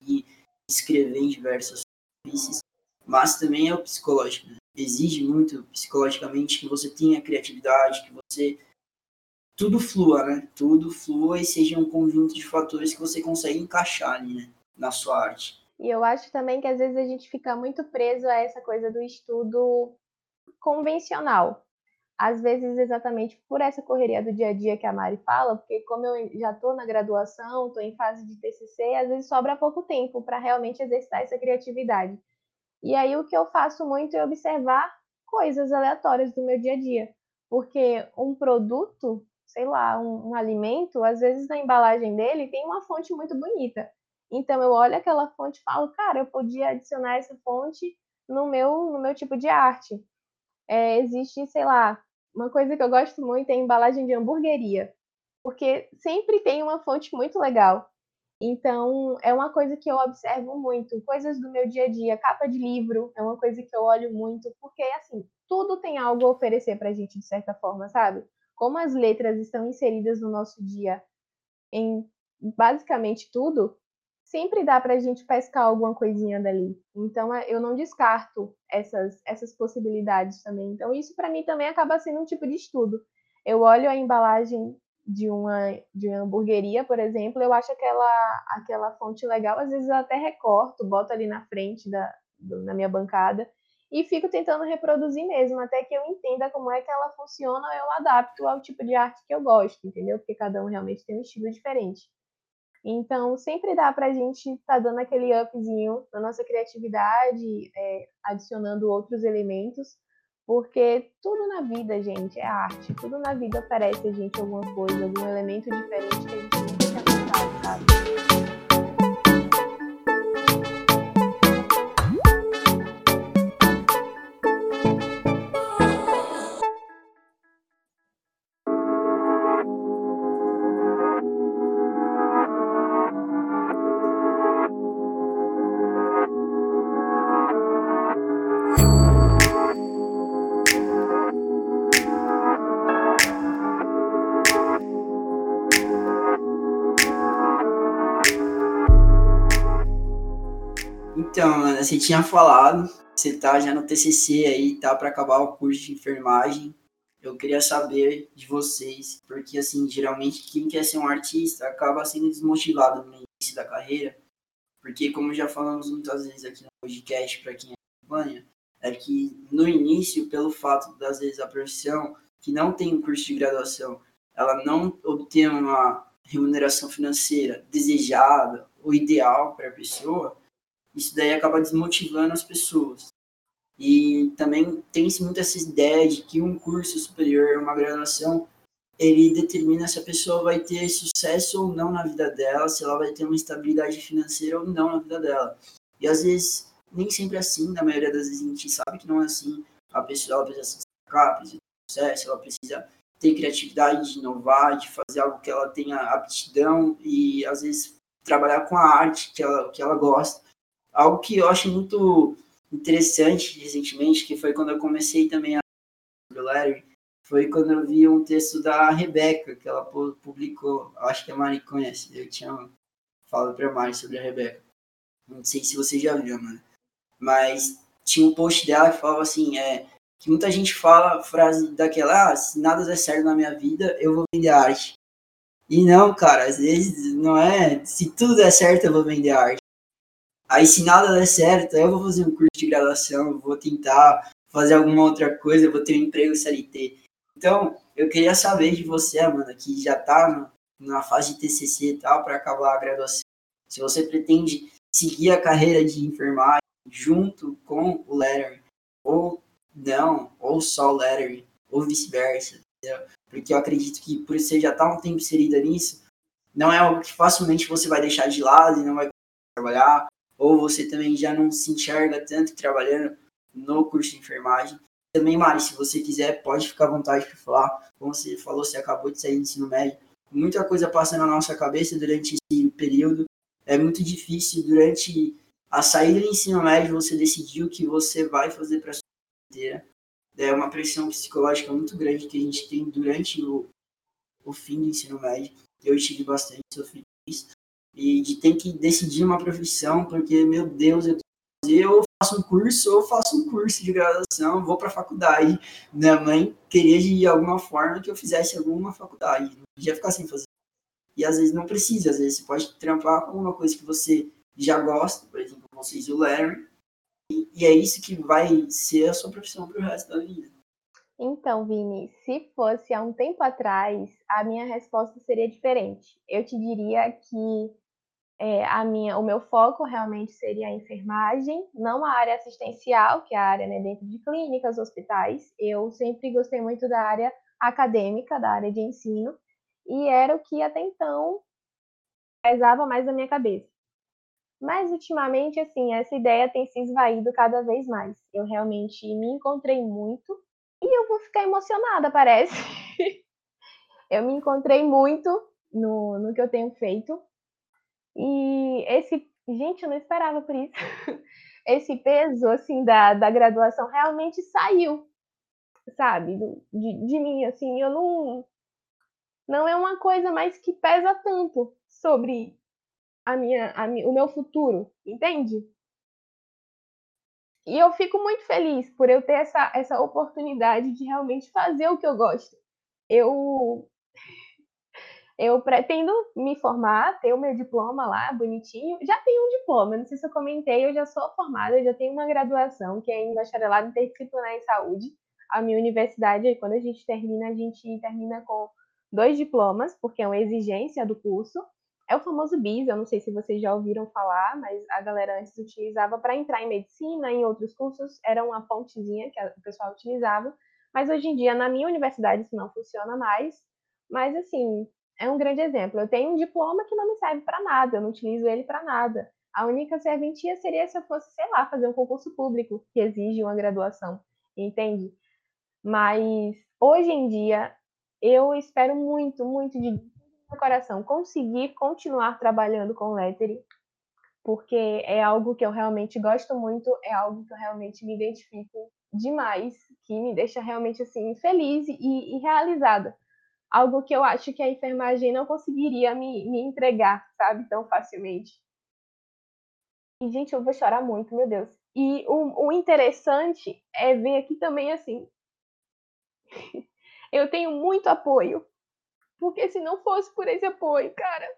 e escrever em diversas superfícies, mas também é o psicológico. Né? Exige muito psicologicamente que você tenha criatividade, que você tudo flua, né? Tudo flua e seja um conjunto de fatores que você consegue encaixar ali, né? Na sua arte. E eu acho também que às vezes a gente fica muito preso a essa coisa do estudo convencional. Às vezes, exatamente por essa correria do dia a dia que a Mari fala, porque como eu já estou na graduação, estou em fase de TCC, às vezes sobra pouco tempo para realmente exercitar essa criatividade. E aí o que eu faço muito é observar coisas aleatórias do meu dia a dia. Porque um produto sei lá, um, um alimento, às vezes na embalagem dele tem uma fonte muito bonita. Então eu olho aquela fonte e falo, cara, eu podia adicionar essa fonte no meu, no meu tipo de arte. É, existe, sei lá, uma coisa que eu gosto muito é a embalagem de hamburgueria, porque sempre tem uma fonte muito legal. Então, é uma coisa que eu observo muito. Coisas do meu dia a dia, capa de livro, é uma coisa que eu olho muito, porque, assim, tudo tem algo a oferecer pra gente, de certa forma, sabe? como as letras estão inseridas no nosso dia em basicamente tudo, sempre dá para a gente pescar alguma coisinha dali. Então, é, eu não descarto essas, essas possibilidades também. Então, isso para mim também acaba sendo um tipo de estudo. Eu olho a embalagem de uma, de uma hamburgueria, por exemplo, eu acho aquela, aquela fonte legal, às vezes eu até recorto, boto ali na frente da, na minha bancada e fico tentando reproduzir mesmo, até que eu entenda como é que ela funciona, eu adapto ao tipo de arte que eu gosto, entendeu? Porque cada um realmente tem um estilo diferente. Então, sempre dá para a gente estar tá dando aquele upzinho na nossa criatividade, é, adicionando outros elementos, porque tudo na vida, gente, é arte. Tudo na vida oferece a gente alguma coisa, algum elemento diferente que a gente você tinha falado, você tá já no TCC aí, tá para acabar o curso de enfermagem. Eu queria saber de vocês, porque assim, geralmente quem quer ser um artista acaba sendo desmotivado no início da carreira, porque como já falamos muitas vezes aqui no podcast para quem acompanha, é que no início, pelo fato das vezes a profissão que não tem um curso de graduação, ela não obtém uma remuneração financeira desejada ou ideal para a pessoa, isso daí acaba desmotivando as pessoas. E também tem-se muito essa ideia de que um curso superior, uma graduação, ele determina se a pessoa vai ter sucesso ou não na vida dela, se ela vai ter uma estabilidade financeira ou não na vida dela. E às vezes, nem sempre é assim, na maioria das vezes a gente sabe que não é assim. A pessoa precisa se destacar, precisa ter sucesso, ela precisa ter criatividade de inovar, de fazer algo que ela tenha aptidão e às vezes trabalhar com a arte que ela, que ela gosta. Algo que eu acho muito interessante recentemente, que foi quando eu comecei também a Larry, foi quando eu vi um texto da Rebeca, que ela publicou, acho que a Mari conhece, eu tinha falado pra Mari sobre a Rebeca. Não sei se você já viu, mano. Mas tinha um post dela que falava assim, é, que muita gente fala frase daquela, ah, se nada der certo na minha vida, eu vou vender arte. E não, cara, às vezes não é, se tudo der certo, eu vou vender arte. Aí, se nada der certo, eu vou fazer um curso de graduação, vou tentar fazer alguma outra coisa, vou ter um emprego CLT. Então, eu queria saber de você, Amanda, que já está na fase de TCC e tal, para acabar a graduação. Se você pretende seguir a carreira de enfermagem junto com o lettering, ou não, ou só o lettering, ou vice-versa, Porque eu acredito que por você já estar tá um tempo inserida nisso, não é algo que facilmente você vai deixar de lado e não vai trabalhar, ou você também já não se enxerga tanto trabalhando no curso de enfermagem. Também, Mari, se você quiser, pode ficar à vontade para falar. Como você falou, você acabou de sair do ensino médio. Muita coisa passa na nossa cabeça durante esse período. É muito difícil, durante a saída do ensino médio, você decidir o que você vai fazer para a sua vida inteira. é uma pressão psicológica muito grande que a gente tem durante o, o fim do ensino médio. Eu tive bastante, sofri isso. E de ter que decidir uma profissão, porque, meu Deus, eu eu faço um curso ou faço um curso de graduação, vou para a faculdade. Minha mãe queria de alguma forma que eu fizesse alguma faculdade, não podia ficar sem fazer. E às vezes não precisa, às vezes você pode trampar com uma coisa que você já gosta, por exemplo, vocês o Larry, e, e é isso que vai ser a sua profissão para o resto da vida. Então, Vini, se fosse há um tempo atrás, a minha resposta seria diferente. Eu te diria que é, a minha, o meu foco realmente seria a enfermagem, não a área assistencial, que é a área né, dentro de clínicas, hospitais. Eu sempre gostei muito da área acadêmica, da área de ensino, e era o que até então pesava mais na minha cabeça. Mas ultimamente, assim, essa ideia tem se esvaído cada vez mais. Eu realmente me encontrei muito e eu vou ficar emocionada, parece. eu me encontrei muito no, no que eu tenho feito. E esse, gente, eu não esperava por isso. esse peso, assim, da, da graduação realmente saiu, sabe, de, de mim, assim, eu não, não é uma coisa mais que pesa tanto sobre a minha, a o meu futuro, entende? E eu fico muito feliz por eu ter essa, essa oportunidade de realmente fazer o que eu gosto. Eu eu pretendo me formar, ter o meu diploma lá, bonitinho. Já tenho um diploma, não sei se eu comentei, eu já sou formada, já tenho uma graduação, que é em bacharelado interdisciplinar em saúde. A minha universidade, quando a gente termina, a gente termina com dois diplomas, porque é uma exigência do curso. É o famoso BIS, eu não sei se vocês já ouviram falar, mas a galera antes utilizava para entrar em medicina, em outros cursos, era uma pontezinha que o pessoal utilizava. Mas hoje em dia, na minha universidade, isso não funciona mais. Mas, assim, é um grande exemplo. Eu tenho um diploma que não me serve para nada, eu não utilizo ele para nada. A única serventia seria se eu fosse, sei lá, fazer um concurso público que exige uma graduação, entende? Mas hoje em dia eu espero muito, muito de coração conseguir continuar trabalhando com lettering, porque é algo que eu realmente gosto muito, é algo que eu realmente me identifico demais, que me deixa realmente assim feliz e, e realizada algo que eu acho que a enfermagem não conseguiria me, me entregar, sabe, tão facilmente. E, gente, eu vou chorar muito, meu Deus. E o, o interessante é ver aqui também, assim, eu tenho muito apoio. Porque se não fosse por esse apoio, cara,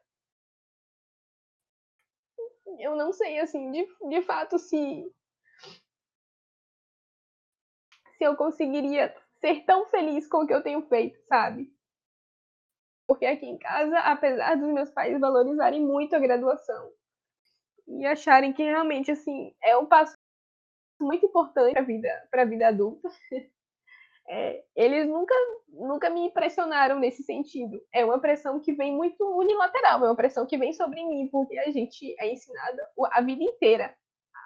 eu não sei, assim, de, de fato, se se eu conseguiria ser tão feliz com o que eu tenho feito, sabe? Porque aqui em casa, apesar dos meus pais valorizarem muito a graduação e acharem que realmente assim é um passo muito importante para a vida, para a vida adulta, é, eles nunca, nunca me impressionaram nesse sentido. É uma pressão que vem muito unilateral, é uma pressão que vem sobre mim, porque a gente é ensinada a vida inteira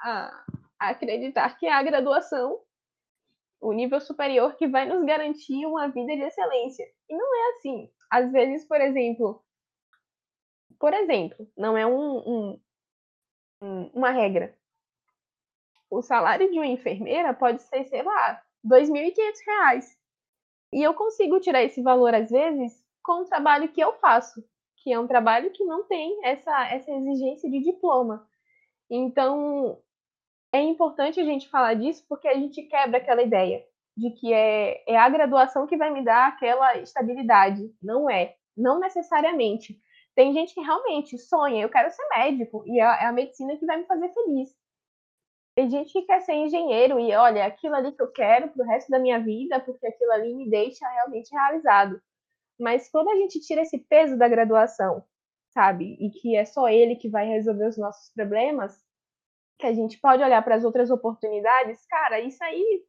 a, a acreditar que a graduação o nível superior que vai nos garantir uma vida de excelência. E não é assim. Às vezes, por exemplo, por exemplo, não é um, um, uma regra. O salário de uma enfermeira pode ser, sei lá, R$ 2.500. E eu consigo tirar esse valor, às vezes, com o trabalho que eu faço, que é um trabalho que não tem essa, essa exigência de diploma. Então, é importante a gente falar disso porque a gente quebra aquela ideia de que é, é a graduação que vai me dar aquela estabilidade. Não é. Não necessariamente. Tem gente que realmente sonha, eu quero ser médico, e é, é a medicina que vai me fazer feliz. Tem gente que quer ser engenheiro e olha, aquilo ali que eu quero pro resto da minha vida, porque aquilo ali me deixa realmente realizado. Mas quando a gente tira esse peso da graduação, sabe, e que é só ele que vai resolver os nossos problemas, que a gente pode olhar para as outras oportunidades, cara, isso aí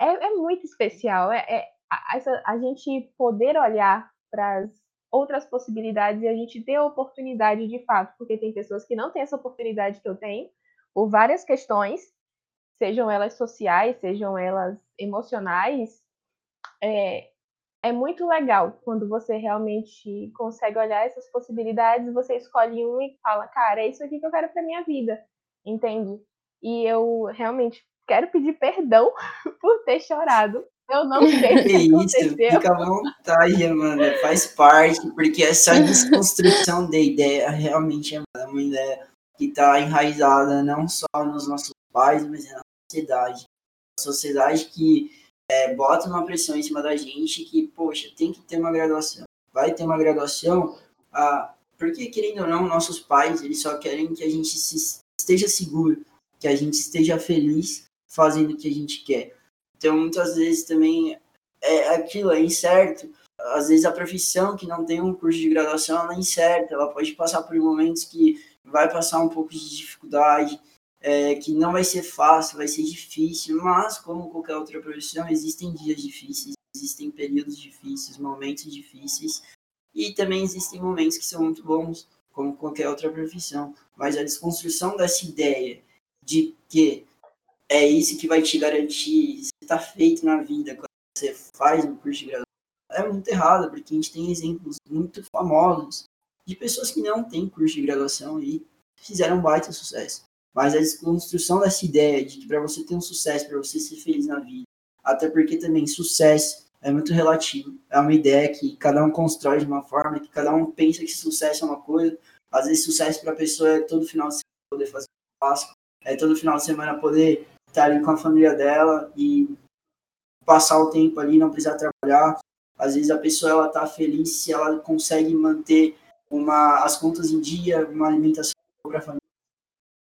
é, é muito especial. É, é a, a, gente poder olhar para as outras possibilidades e a gente ter a oportunidade de fato, porque tem pessoas que não têm essa oportunidade que eu tenho, por várias questões, sejam elas sociais, sejam elas emocionais, é, é muito legal quando você realmente consegue olhar essas possibilidades, você escolhe um e fala, cara, é isso aqui que eu quero para minha vida entende? E eu realmente quero pedir perdão por ter chorado. Eu não sei o que, que isso, fica à vontade, Amanda, faz parte, porque essa desconstrução da ideia realmente é uma ideia que está enraizada não só nos nossos pais, mas na sociedade. A sociedade que é, bota uma pressão em cima da gente que, poxa, tem que ter uma graduação. Vai ter uma graduação, ah, porque, querendo ou não, nossos pais, eles só querem que a gente se, esteja seguro, que a gente esteja feliz fazendo o que a gente quer. Então, muitas vezes também é aquilo, é incerto. Às vezes a profissão que não tem um curso de graduação, ela é incerta, ela pode passar por momentos que vai passar um pouco de dificuldade, é, que não vai ser fácil, vai ser difícil, mas como qualquer outra profissão, existem dias difíceis, existem períodos difíceis, momentos difíceis, e também existem momentos que são muito bons, como qualquer outra profissão. Mas a desconstrução dessa ideia de que é isso que vai te garantir, você está feito na vida quando você faz um curso de graduação, é muito errado, porque a gente tem exemplos muito famosos de pessoas que não têm curso de graduação e fizeram um baita sucesso. Mas a desconstrução dessa ideia de que para você ter um sucesso, para você ser feliz na vida, até porque também sucesso é muito relativo. É uma ideia que cada um constrói de uma forma, que cada um pensa que sucesso é uma coisa. Às vezes sucesso para a pessoa é todo final de semana poder fazer um Páscoa, é todo final de semana poder estar ali com a família dela e passar o tempo ali, não precisar trabalhar. Às vezes a pessoa ela tá feliz se ela consegue manter uma as contas em dia, uma alimentação para a família.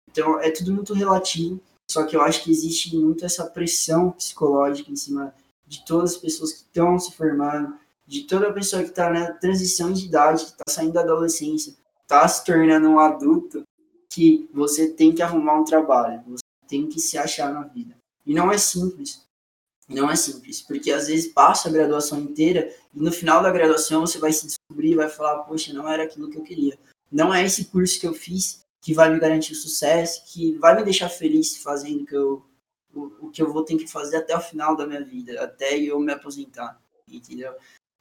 Então é tudo muito relativo, só que eu acho que existe muito essa pressão psicológica em cima de todas as pessoas que estão se formando, de toda pessoa que está na transição de idade, que está saindo da adolescência, está se tornando um adulto, que você tem que arrumar um trabalho, você tem que se achar na vida. E não é simples. Não é simples, porque às vezes passa a graduação inteira e no final da graduação você vai se descobrir e vai falar, poxa, não era aquilo que eu queria. Não é esse curso que eu fiz que vai me garantir o sucesso, que vai me deixar feliz fazendo que eu, o, o que eu vou ter que fazer até o final da minha vida, até eu me aposentar, entendeu?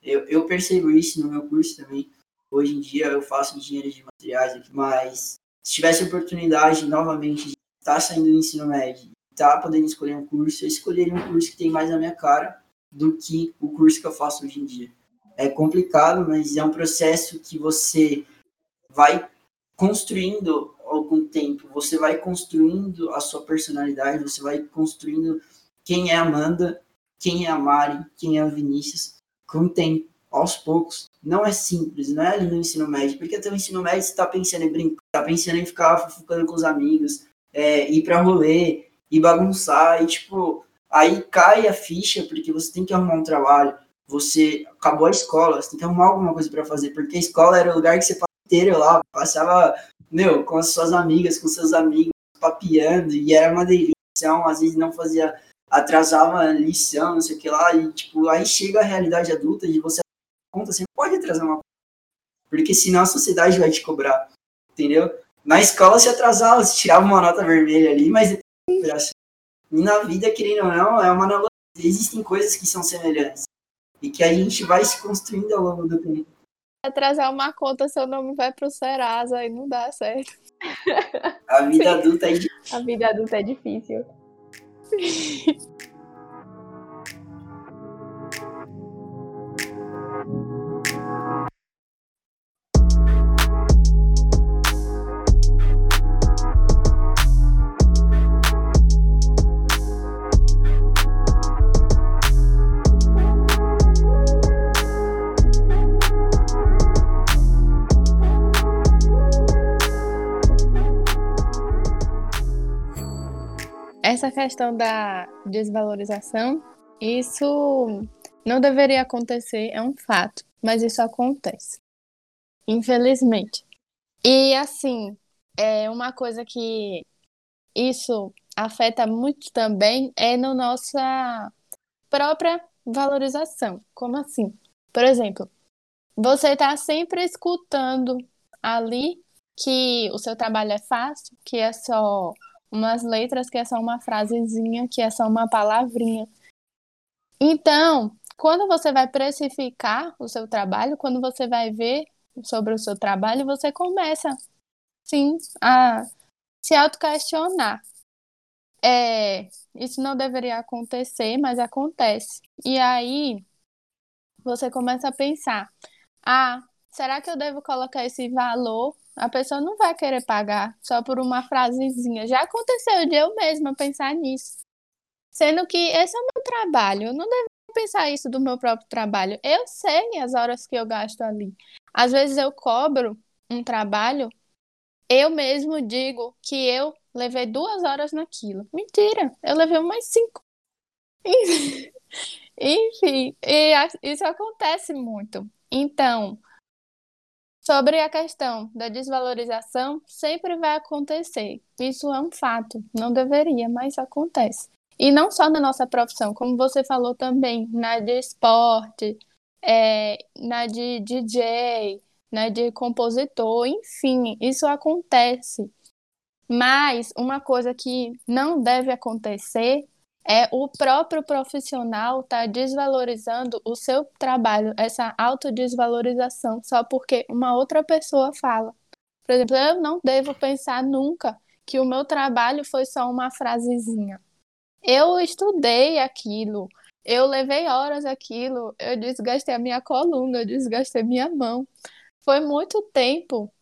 Eu, eu percebo isso no meu curso também. Hoje em dia eu faço engenharia de materiais, mas se tivesse oportunidade novamente estar saindo do ensino médio, estar podendo escolher um curso, eu escolheria um curso que tem mais a minha cara do que o curso que eu faço hoje em dia. É complicado, mas é um processo que você vai construindo algum tempo, você vai construindo a sua personalidade, você vai construindo quem é a Amanda, quem é a Mari, quem é a Vinícius, com o tempo, aos poucos. Não é simples, não é no ensino médio, porque até o ensino médio você está pensando em brincar, está pensando em ficar fofocando com os amigos, é, ir para rolê, ir bagunçar, e tipo, aí cai a ficha, porque você tem que arrumar um trabalho, você acabou a escola, você tem que arrumar alguma coisa para fazer, porque a escola era o lugar que você passava inteiro lá, passava meu, com as suas amigas, com seus amigos, papiando, e era uma delícia, às vezes não fazia, atrasava lição, não sei o que lá, e tipo, aí chega a realidade adulta de você conta, você não pode atrasar uma porque senão a sociedade vai te cobrar, entendeu? Na escola se atrasava, você tirava uma nota vermelha ali, mas e na vida, querendo ou não, é uma analogia. Existem coisas que são semelhantes e que a gente vai se construindo ao longo do tempo atrasar uma conta, seu nome vai pro Serasa e não dá certo. A vida adulta é difícil. A vida adulta é difícil. essa questão da desvalorização, isso não deveria acontecer, é um fato, mas isso acontece. Infelizmente. E assim, é uma coisa que isso afeta muito também é na nossa própria valorização. Como assim? Por exemplo, você está sempre escutando ali que o seu trabalho é fácil, que é só umas letras que é só uma frasezinha, que é só uma palavrinha. Então, quando você vai precificar o seu trabalho, quando você vai ver sobre o seu trabalho, você começa, sim, a se auto-questionar. é, isso não deveria acontecer, mas acontece. E aí você começa a pensar: ah, será que eu devo colocar esse valor? A pessoa não vai querer pagar só por uma frasezinha. Já aconteceu de eu mesma pensar nisso. Sendo que esse é o meu trabalho. Eu não devo pensar isso do meu próprio trabalho. Eu sei as horas que eu gasto ali. Às vezes eu cobro um trabalho, eu mesmo digo que eu levei duas horas naquilo. Mentira, eu levei umas cinco. Enfim, isso acontece muito. Então, sobre a questão da desvalorização, sempre vai acontecer. Isso é um fato. Não deveria, mas acontece. E não só na nossa profissão, como você falou também, na de esporte, é, na de DJ, na de compositor, enfim, isso acontece. Mas uma coisa que não deve acontecer é o próprio profissional tá desvalorizando o seu trabalho, essa autodesvalorização, só porque uma outra pessoa fala. Por exemplo, eu não devo pensar nunca que o meu trabalho foi só uma frasezinha. Eu estudei aquilo, eu levei horas aquilo, eu desgastei a minha coluna, eu desgastei minha mão. Foi muito tempo.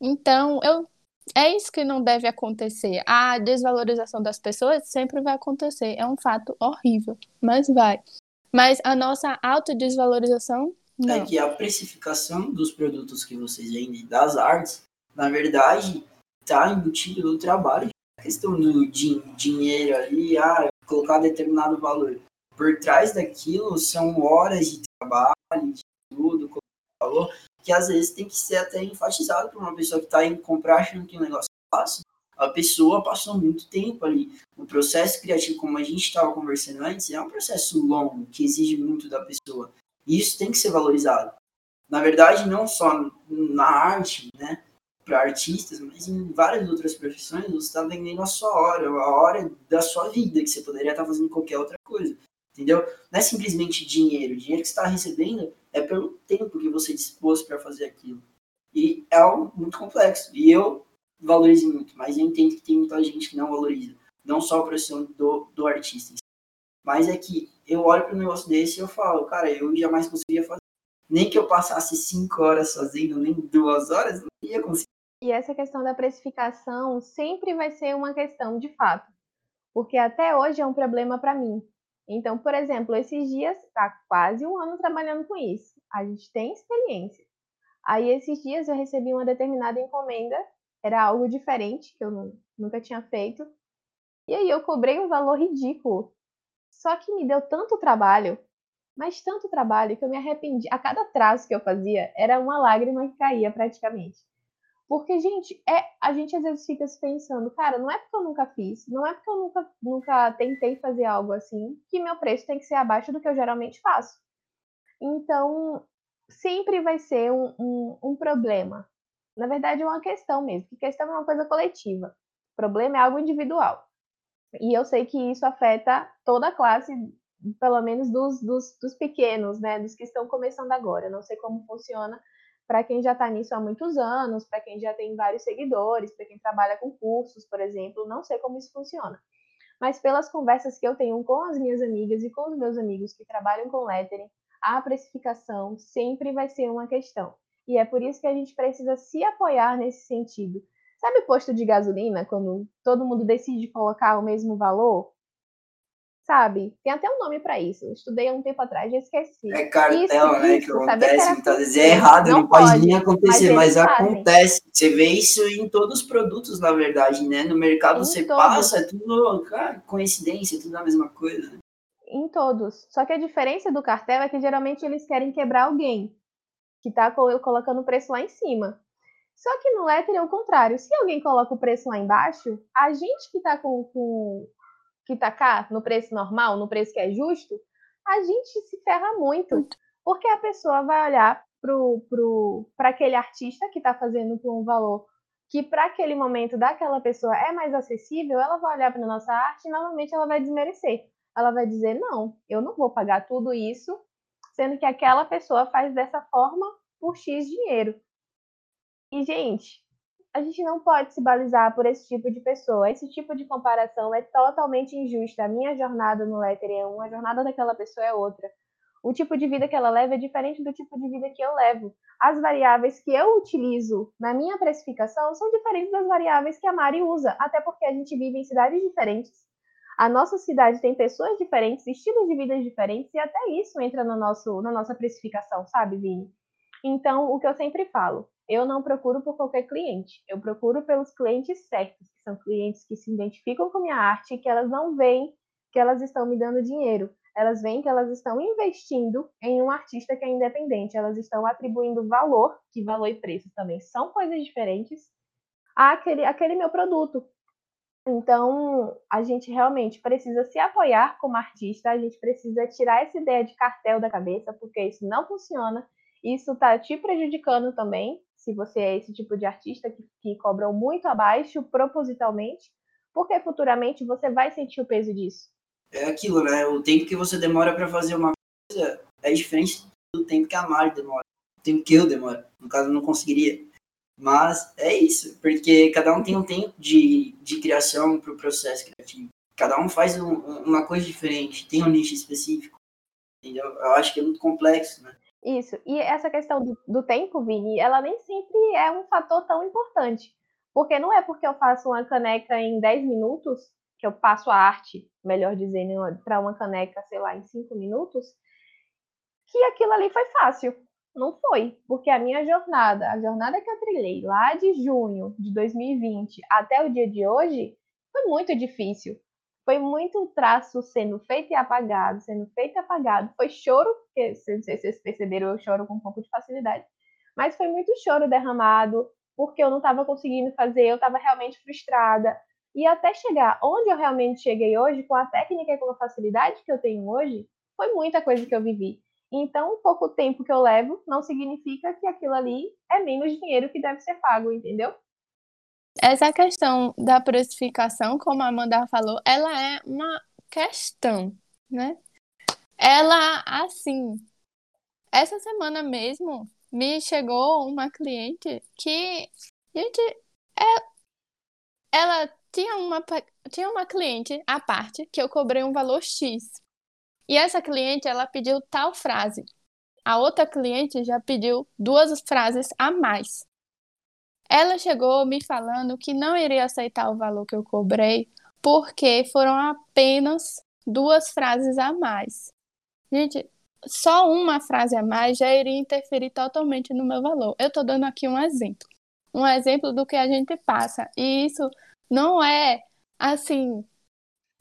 Então, eu é isso que não deve acontecer. A desvalorização das pessoas sempre vai acontecer. É um fato horrível, mas vai. Mas a nossa autodesvalorização, não. É que a precificação dos produtos que vocês vendem, das artes, na verdade, está embutido no trabalho. A questão do din dinheiro ali, ah, colocar determinado valor. Por trás daquilo são horas de trabalho, de tudo, como falou, que às vezes tem que ser até enfatizado para uma pessoa que está indo comprar achando que o negócio é fácil. A pessoa passou muito tempo ali. O processo criativo, como a gente estava conversando antes, é um processo longo, que exige muito da pessoa. E isso tem que ser valorizado. Na verdade, não só na arte, né, para artistas, mas em várias outras profissões, você está vendendo a sua hora, a hora da sua vida, que você poderia estar tá fazendo qualquer outra coisa. Entendeu? Não é simplesmente dinheiro. O dinheiro que você está recebendo é pelo tempo que você dispôs para fazer aquilo. E é algo muito complexo. E eu valorizo muito, mas eu entendo que tem muita gente que não valoriza. Não só a profissão do, do artista. Mas é que eu olho para um negócio desse e eu falo, cara, eu jamais conseguiria fazer. Nem que eu passasse cinco horas fazendo, nem duas horas, não ia conseguir. E essa questão da precificação sempre vai ser uma questão de fato. Porque até hoje é um problema para mim. Então, por exemplo, esses dias está quase um ano trabalhando com isso. A gente tem experiência. Aí, esses dias, eu recebi uma determinada encomenda, era algo diferente, que eu nunca tinha feito. E aí, eu cobrei um valor ridículo. Só que me deu tanto trabalho, mas tanto trabalho, que eu me arrependi. A cada traço que eu fazia, era uma lágrima que caía praticamente. Porque, gente, é, a gente às vezes fica se pensando, cara, não é porque eu nunca fiz, não é porque eu nunca, nunca tentei fazer algo assim, que meu preço tem que ser abaixo do que eu geralmente faço. Então, sempre vai ser um, um, um problema. Na verdade, é uma questão mesmo, porque questão é uma coisa coletiva. O problema é algo individual. E eu sei que isso afeta toda a classe, pelo menos dos, dos, dos pequenos, né? Dos que estão começando agora. Eu não sei como funciona para quem já está nisso há muitos anos, para quem já tem vários seguidores, para quem trabalha com cursos, por exemplo, não sei como isso funciona. Mas pelas conversas que eu tenho com as minhas amigas e com os meus amigos que trabalham com lettering, a precificação sempre vai ser uma questão. E é por isso que a gente precisa se apoiar nesse sentido. Sabe posto de gasolina, quando todo mundo decide colocar o mesmo valor? Sabe? Tem até um nome para isso. Eu estudei há um tempo atrás, já esqueci. É cartel, isso, né? Isso, que acontece muitas vezes. É errado, não, não pode, pode, nem acontecer, mas, mas acontece. Você vê isso em todos os produtos, na verdade, né? No mercado em você todos. passa, é tudo cara, coincidência, tudo a mesma coisa. Né? Em todos. Só que a diferença do cartel é que geralmente eles querem quebrar alguém que está colocando o preço lá em cima. Só que no Letter é o contrário. Se alguém coloca o preço lá embaixo, a gente que está com, com que tá cá no preço normal, no preço que é justo, a gente se ferra muito. Porque a pessoa vai olhar para pro, aquele artista que está fazendo por um valor que para aquele momento daquela pessoa é mais acessível, ela vai olhar para nossa arte e novamente ela vai desmerecer. Ela vai dizer: não, eu não vou pagar tudo isso, sendo que aquela pessoa faz dessa forma por X dinheiro. E, gente, a gente não pode se balizar por esse tipo de pessoa. Esse tipo de comparação é totalmente injusta. A minha jornada no Letter é uma, a jornada daquela pessoa é outra. O tipo de vida que ela leva é diferente do tipo de vida que eu levo. As variáveis que eu utilizo na minha precificação são diferentes das variáveis que a Mari usa, até porque a gente vive em cidades diferentes. A nossa cidade tem pessoas diferentes, estilos de vida diferentes, e até isso entra no nosso, na nossa precificação, sabe, Vini? Então, o que eu sempre falo, eu não procuro por qualquer cliente, eu procuro pelos clientes certos, que são clientes que se identificam com minha arte que elas não veem que elas estão me dando dinheiro, elas veem que elas estão investindo em um artista que é independente, elas estão atribuindo valor, que valor e preço também são coisas diferentes, àquele, àquele meu produto. Então, a gente realmente precisa se apoiar como artista, a gente precisa tirar essa ideia de cartel da cabeça, porque isso não funciona, isso está te prejudicando também, se você é esse tipo de artista que, que cobram muito abaixo propositalmente, porque futuramente você vai sentir o peso disso é aquilo, né? O tempo que você demora para fazer uma coisa é diferente do tempo que a Mari demora. O tempo que eu demoro. No caso, eu não conseguiria. Mas é isso, porque cada um tem um tempo de, de criação para o processo criativo. Cada um faz um, uma coisa diferente, tem um nicho específico. Entendeu? Eu acho que é muito complexo, né? Isso. E essa questão do, do tempo, Vini, ela nem sempre é um fator tão importante. Porque não é porque eu faço uma caneca em 10 minutos que eu passo a arte, melhor dizendo, para uma caneca, sei lá, em cinco minutos, que aquilo ali foi fácil. Não foi, porque a minha jornada, a jornada que eu trilhei lá de junho de 2020 até o dia de hoje, foi muito difícil. Foi muito traço sendo feito e apagado, sendo feito e apagado. Foi choro, porque se vocês perceberam, eu choro com um pouco de facilidade. Mas foi muito choro derramado, porque eu não estava conseguindo fazer, eu estava realmente frustrada. E até chegar onde eu realmente cheguei hoje, com a técnica e com a facilidade que eu tenho hoje, foi muita coisa que eu vivi. Então, o pouco tempo que eu levo não significa que aquilo ali é menos dinheiro que deve ser pago, entendeu? Essa questão da precificação, como a Amanda falou, ela é uma questão, né? Ela, assim, essa semana mesmo me chegou uma cliente que, gente, é, ela tinha uma, tinha uma cliente à parte que eu cobrei um valor X. E essa cliente, ela pediu tal frase. A outra cliente já pediu duas frases a mais. Ela chegou me falando que não iria aceitar o valor que eu cobrei porque foram apenas duas frases a mais. Gente, só uma frase a mais já iria interferir totalmente no meu valor. Eu estou dando aqui um exemplo. Um exemplo do que a gente passa. E isso não é assim.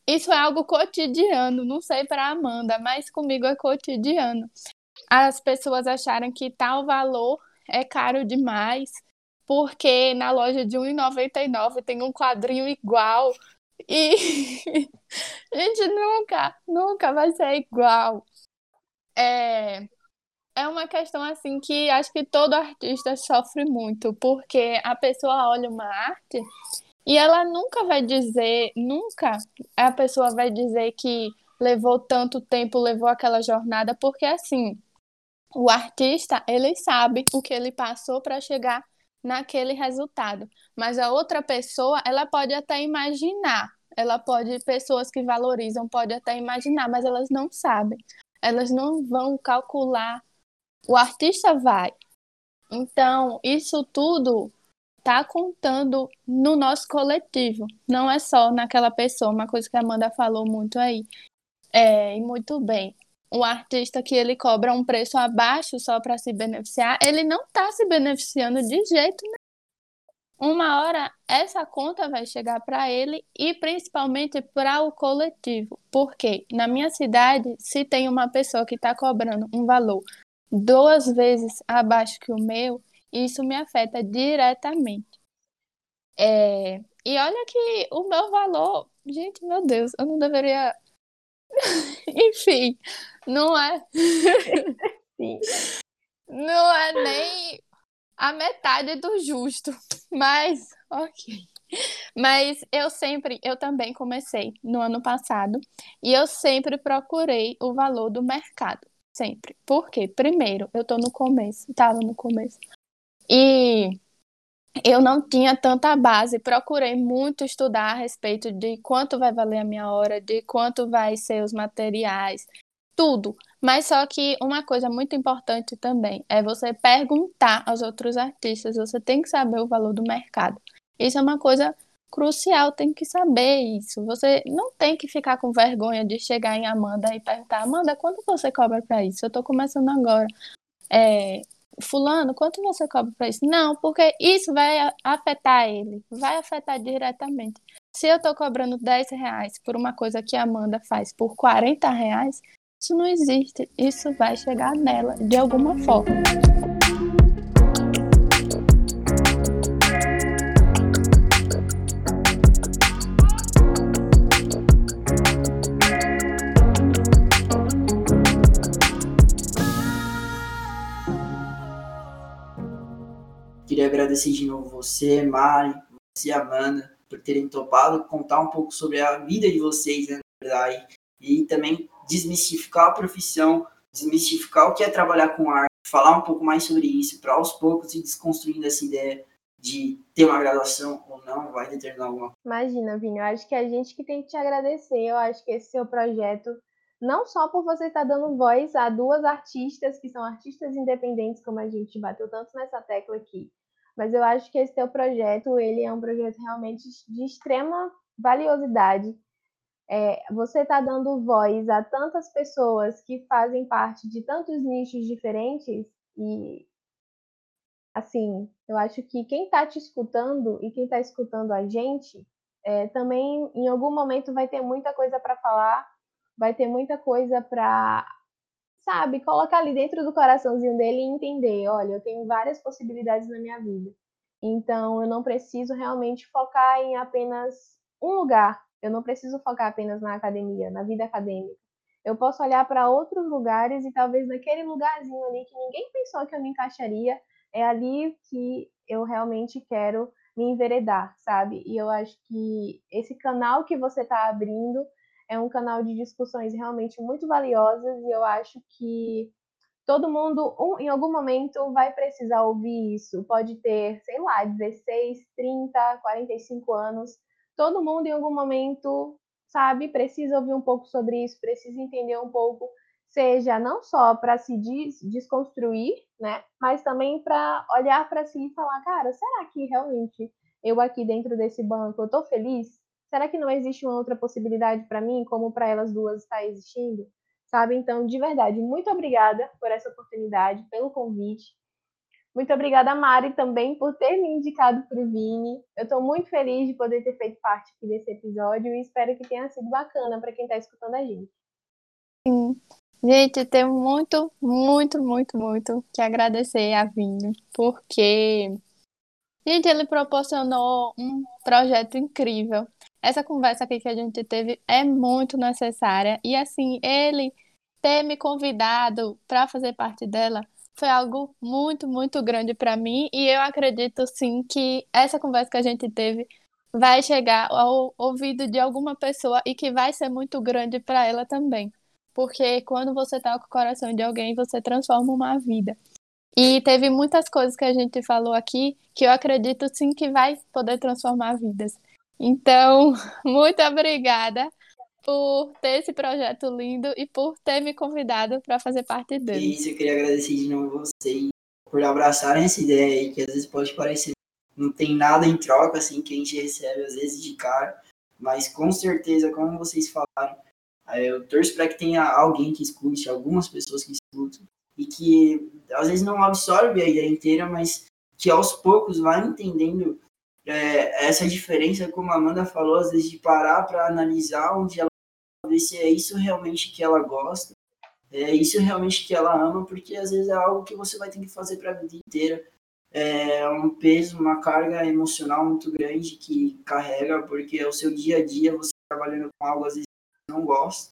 Isso é algo cotidiano, não sei para Amanda, mas comigo é cotidiano. As pessoas acharem que tal valor é caro demais, porque na loja de R$1,99 tem um quadrinho igual. E gente, nunca, nunca vai ser igual. É, é uma questão assim que acho que todo artista sofre muito, porque a pessoa olha uma arte e ela nunca vai dizer, nunca a pessoa vai dizer que levou tanto tempo, levou aquela jornada, porque assim, o artista, ele sabe o que ele passou para chegar naquele resultado. Mas a outra pessoa, ela pode até imaginar, ela pode, pessoas que valorizam, pode até imaginar, mas elas não sabem. Elas não vão calcular. O artista vai. Então, isso tudo tá contando no nosso coletivo, não é só naquela pessoa, uma coisa que a Amanda falou muito aí. É, e muito bem. O artista que ele cobra um preço abaixo só para se beneficiar, ele não está se beneficiando de jeito nenhum. Uma hora essa conta vai chegar para ele e principalmente para o coletivo. Porque na minha cidade, se tem uma pessoa que está cobrando um valor duas vezes abaixo que o meu, isso me afeta diretamente. É, e olha que o meu valor, gente, meu Deus, eu não deveria. Enfim, não é. não é nem a metade do justo, mas ok. Mas eu sempre, eu também comecei no ano passado e eu sempre procurei o valor do mercado, sempre. Por quê? Primeiro, eu tô no começo, tava no começo. E eu não tinha tanta base, procurei muito estudar a respeito de quanto vai valer a minha hora, de quanto vai ser os materiais, tudo. Mas só que uma coisa muito importante também é você perguntar aos outros artistas, você tem que saber o valor do mercado. Isso é uma coisa crucial, tem que saber isso. Você não tem que ficar com vergonha de chegar em Amanda e perguntar: Amanda, quanto você cobra para isso? Eu estou começando agora. É, fulano, quanto você cobra para isso? Não, porque isso vai afetar ele, vai afetar diretamente. Se eu estou cobrando 10 reais por uma coisa que a Amanda faz por 40 reais, isso não existe. Isso vai chegar nela de alguma forma. Queria agradecer de novo você, Mari, você, Amanda, por terem topado contar um pouco sobre a vida de vocês, né, na verdade, e também desmistificar a profissão, desmistificar o que é trabalhar com arte, falar um pouco mais sobre isso, para aos poucos ir desconstruindo essa ideia de ter uma graduação ou não vai determinar alguma coisa. Imagina, Vini, eu acho que é a gente que tem que te agradecer. Eu acho que esse seu projeto, não só por você estar dando voz a duas artistas que são artistas independentes, como a gente bateu tanto nessa tecla aqui, mas eu acho que esse teu projeto, ele é um projeto realmente de extrema valiosidade é, você está dando voz a tantas pessoas que fazem parte de tantos nichos diferentes e assim, eu acho que quem está te escutando e quem está escutando a gente é, também em algum momento vai ter muita coisa para falar, vai ter muita coisa para, sabe, colocar ali dentro do coraçãozinho dele e entender, olha, eu tenho várias possibilidades na minha vida. Então, eu não preciso realmente focar em apenas um lugar, eu não preciso focar apenas na academia, na vida acadêmica. Eu posso olhar para outros lugares e talvez naquele lugarzinho ali que ninguém pensou que eu me encaixaria, é ali que eu realmente quero me enveredar, sabe? E eu acho que esse canal que você está abrindo é um canal de discussões realmente muito valiosas e eu acho que todo mundo, um, em algum momento, vai precisar ouvir isso. Pode ter, sei lá, 16, 30, 45 anos, todo mundo em algum momento, sabe, precisa ouvir um pouco sobre isso, precisa entender um pouco, seja não só para se des desconstruir, né, mas também para olhar para si e falar, cara, será que realmente eu aqui dentro desse banco eu tô feliz? Será que não existe uma outra possibilidade para mim, como para elas duas está existindo? Sabe? Então, de verdade, muito obrigada por essa oportunidade, pelo convite. Muito obrigada, Mari, também por ter me indicado para o Vini. Eu estou muito feliz de poder ter feito parte aqui desse episódio e espero que tenha sido bacana para quem está escutando a gente. Sim. Gente, eu tenho muito, muito, muito, muito que agradecer a Vini, porque, gente, ele proporcionou um projeto incrível. Essa conversa aqui que a gente teve é muito necessária e, assim, ele ter me convidado para fazer parte dela foi algo muito, muito grande para mim e eu acredito sim que essa conversa que a gente teve vai chegar ao ouvido de alguma pessoa e que vai ser muito grande para ela também. Porque quando você toca o coração de alguém, você transforma uma vida. E teve muitas coisas que a gente falou aqui que eu acredito sim que vai poder transformar vidas. Então, muito obrigada por ter esse projeto lindo e por ter me convidado para fazer parte dele. Isso, eu queria agradecer de novo vocês por abraçarem essa ideia aí, que às vezes pode parecer não tem nada em troca, assim, que a gente recebe às vezes de cara, mas com certeza, como vocês falaram, eu torço para que tenha alguém que escute, algumas pessoas que escutam, e que às vezes não absorve a ideia inteira, mas que aos poucos vai entendendo é, essa diferença, como a Amanda falou, às vezes de parar para analisar onde ela ver se é isso realmente que ela gosta, é isso realmente que ela ama, porque às vezes é algo que você vai ter que fazer para a vida inteira. É um peso, uma carga emocional muito grande que carrega, porque é o seu dia a dia, você trabalhando com algo às vezes que não gosta,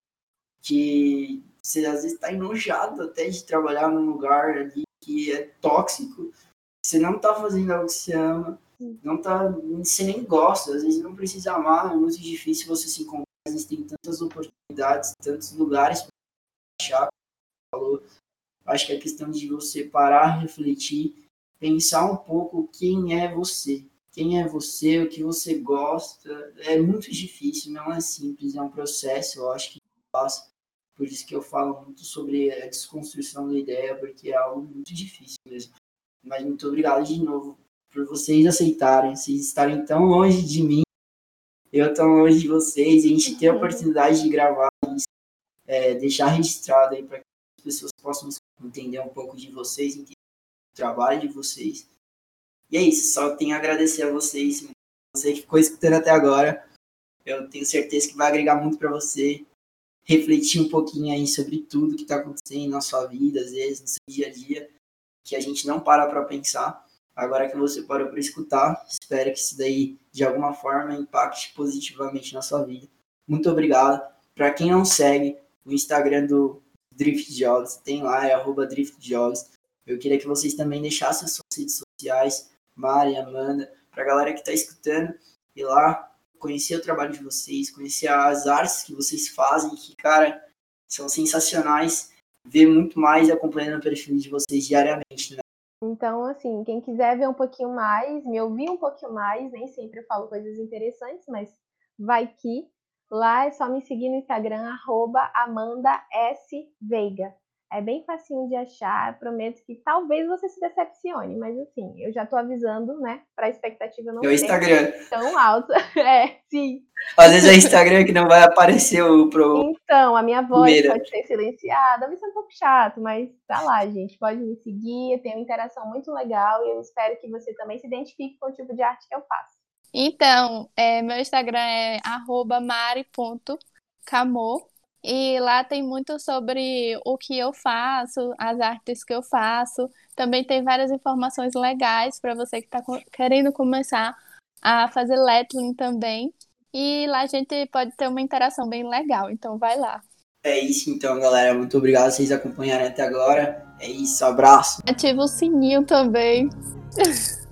que você às vezes está enojado até de trabalhar num lugar ali que é tóxico, você não está fazendo algo que você ama, não tá, você nem gosta, às vezes não precisa amar, é muito difícil você se encontrar existem tantas oportunidades, tantos lugares para achar. Falou. Acho que é questão de você parar, refletir pensar um pouco quem é você. Quem é você, o que você gosta. É muito difícil, não é simples, é um processo, eu acho que passa. Por isso que eu falo muito sobre a desconstrução da ideia, porque é algo muito difícil mesmo. Mas muito obrigado de novo por vocês aceitarem, vocês estarem tão longe de mim, eu tão longe de vocês, e a gente ter a oportunidade de gravar isso, é, deixar registrado aí para que as pessoas possam entender um pouco de vocês, entender o trabalho de vocês. E é isso, só tenho a agradecer a vocês, você que ficou escutando até agora. Eu tenho certeza que vai agregar muito para você, refletir um pouquinho aí sobre tudo que está acontecendo na sua vida, às vezes, no seu dia a dia, que a gente não para para pensar. Agora que você parou para escutar, espero que isso daí, de alguma forma, impacte positivamente na sua vida. Muito obrigado. Para quem não segue, o Instagram do Drift Jogos, tem lá, é arroba. Eu queria que vocês também deixassem as suas redes sociais, Mari, Amanda, para a galera que está escutando, ir lá, conhecer o trabalho de vocês, conhecer as artes que vocês fazem, que, cara, são sensacionais. Ver muito mais acompanhando o perfil de vocês diariamente, né? Então, assim, quem quiser ver um pouquinho mais, me ouvir um pouquinho mais, nem sempre eu falo coisas interessantes, mas vai que lá é só me seguir no Instagram, arroba Amanda S. Veiga. É bem facinho de achar, prometo que talvez você se decepcione, mas assim, eu já tô avisando, né, pra expectativa não ser tão alta. É, sim. Às vezes é o Instagram que não vai aparecer o pro. Então, a minha voz Primeira. pode ser silenciada, vai ser um pouco chato, mas tá lá, gente. Pode me seguir, eu tenho uma interação muito legal e eu espero que você também se identifique com o tipo de arte que eu faço. Então, é, meu Instagram é mari.camo e lá tem muito sobre o que eu faço, as artes que eu faço. Também tem várias informações legais para você que está querendo começar a fazer lettering também. E lá a gente pode ter uma interação bem legal, então vai lá. É isso então, galera. Muito obrigado vocês acompanharem até agora. É isso, abraço. Ativa o sininho também.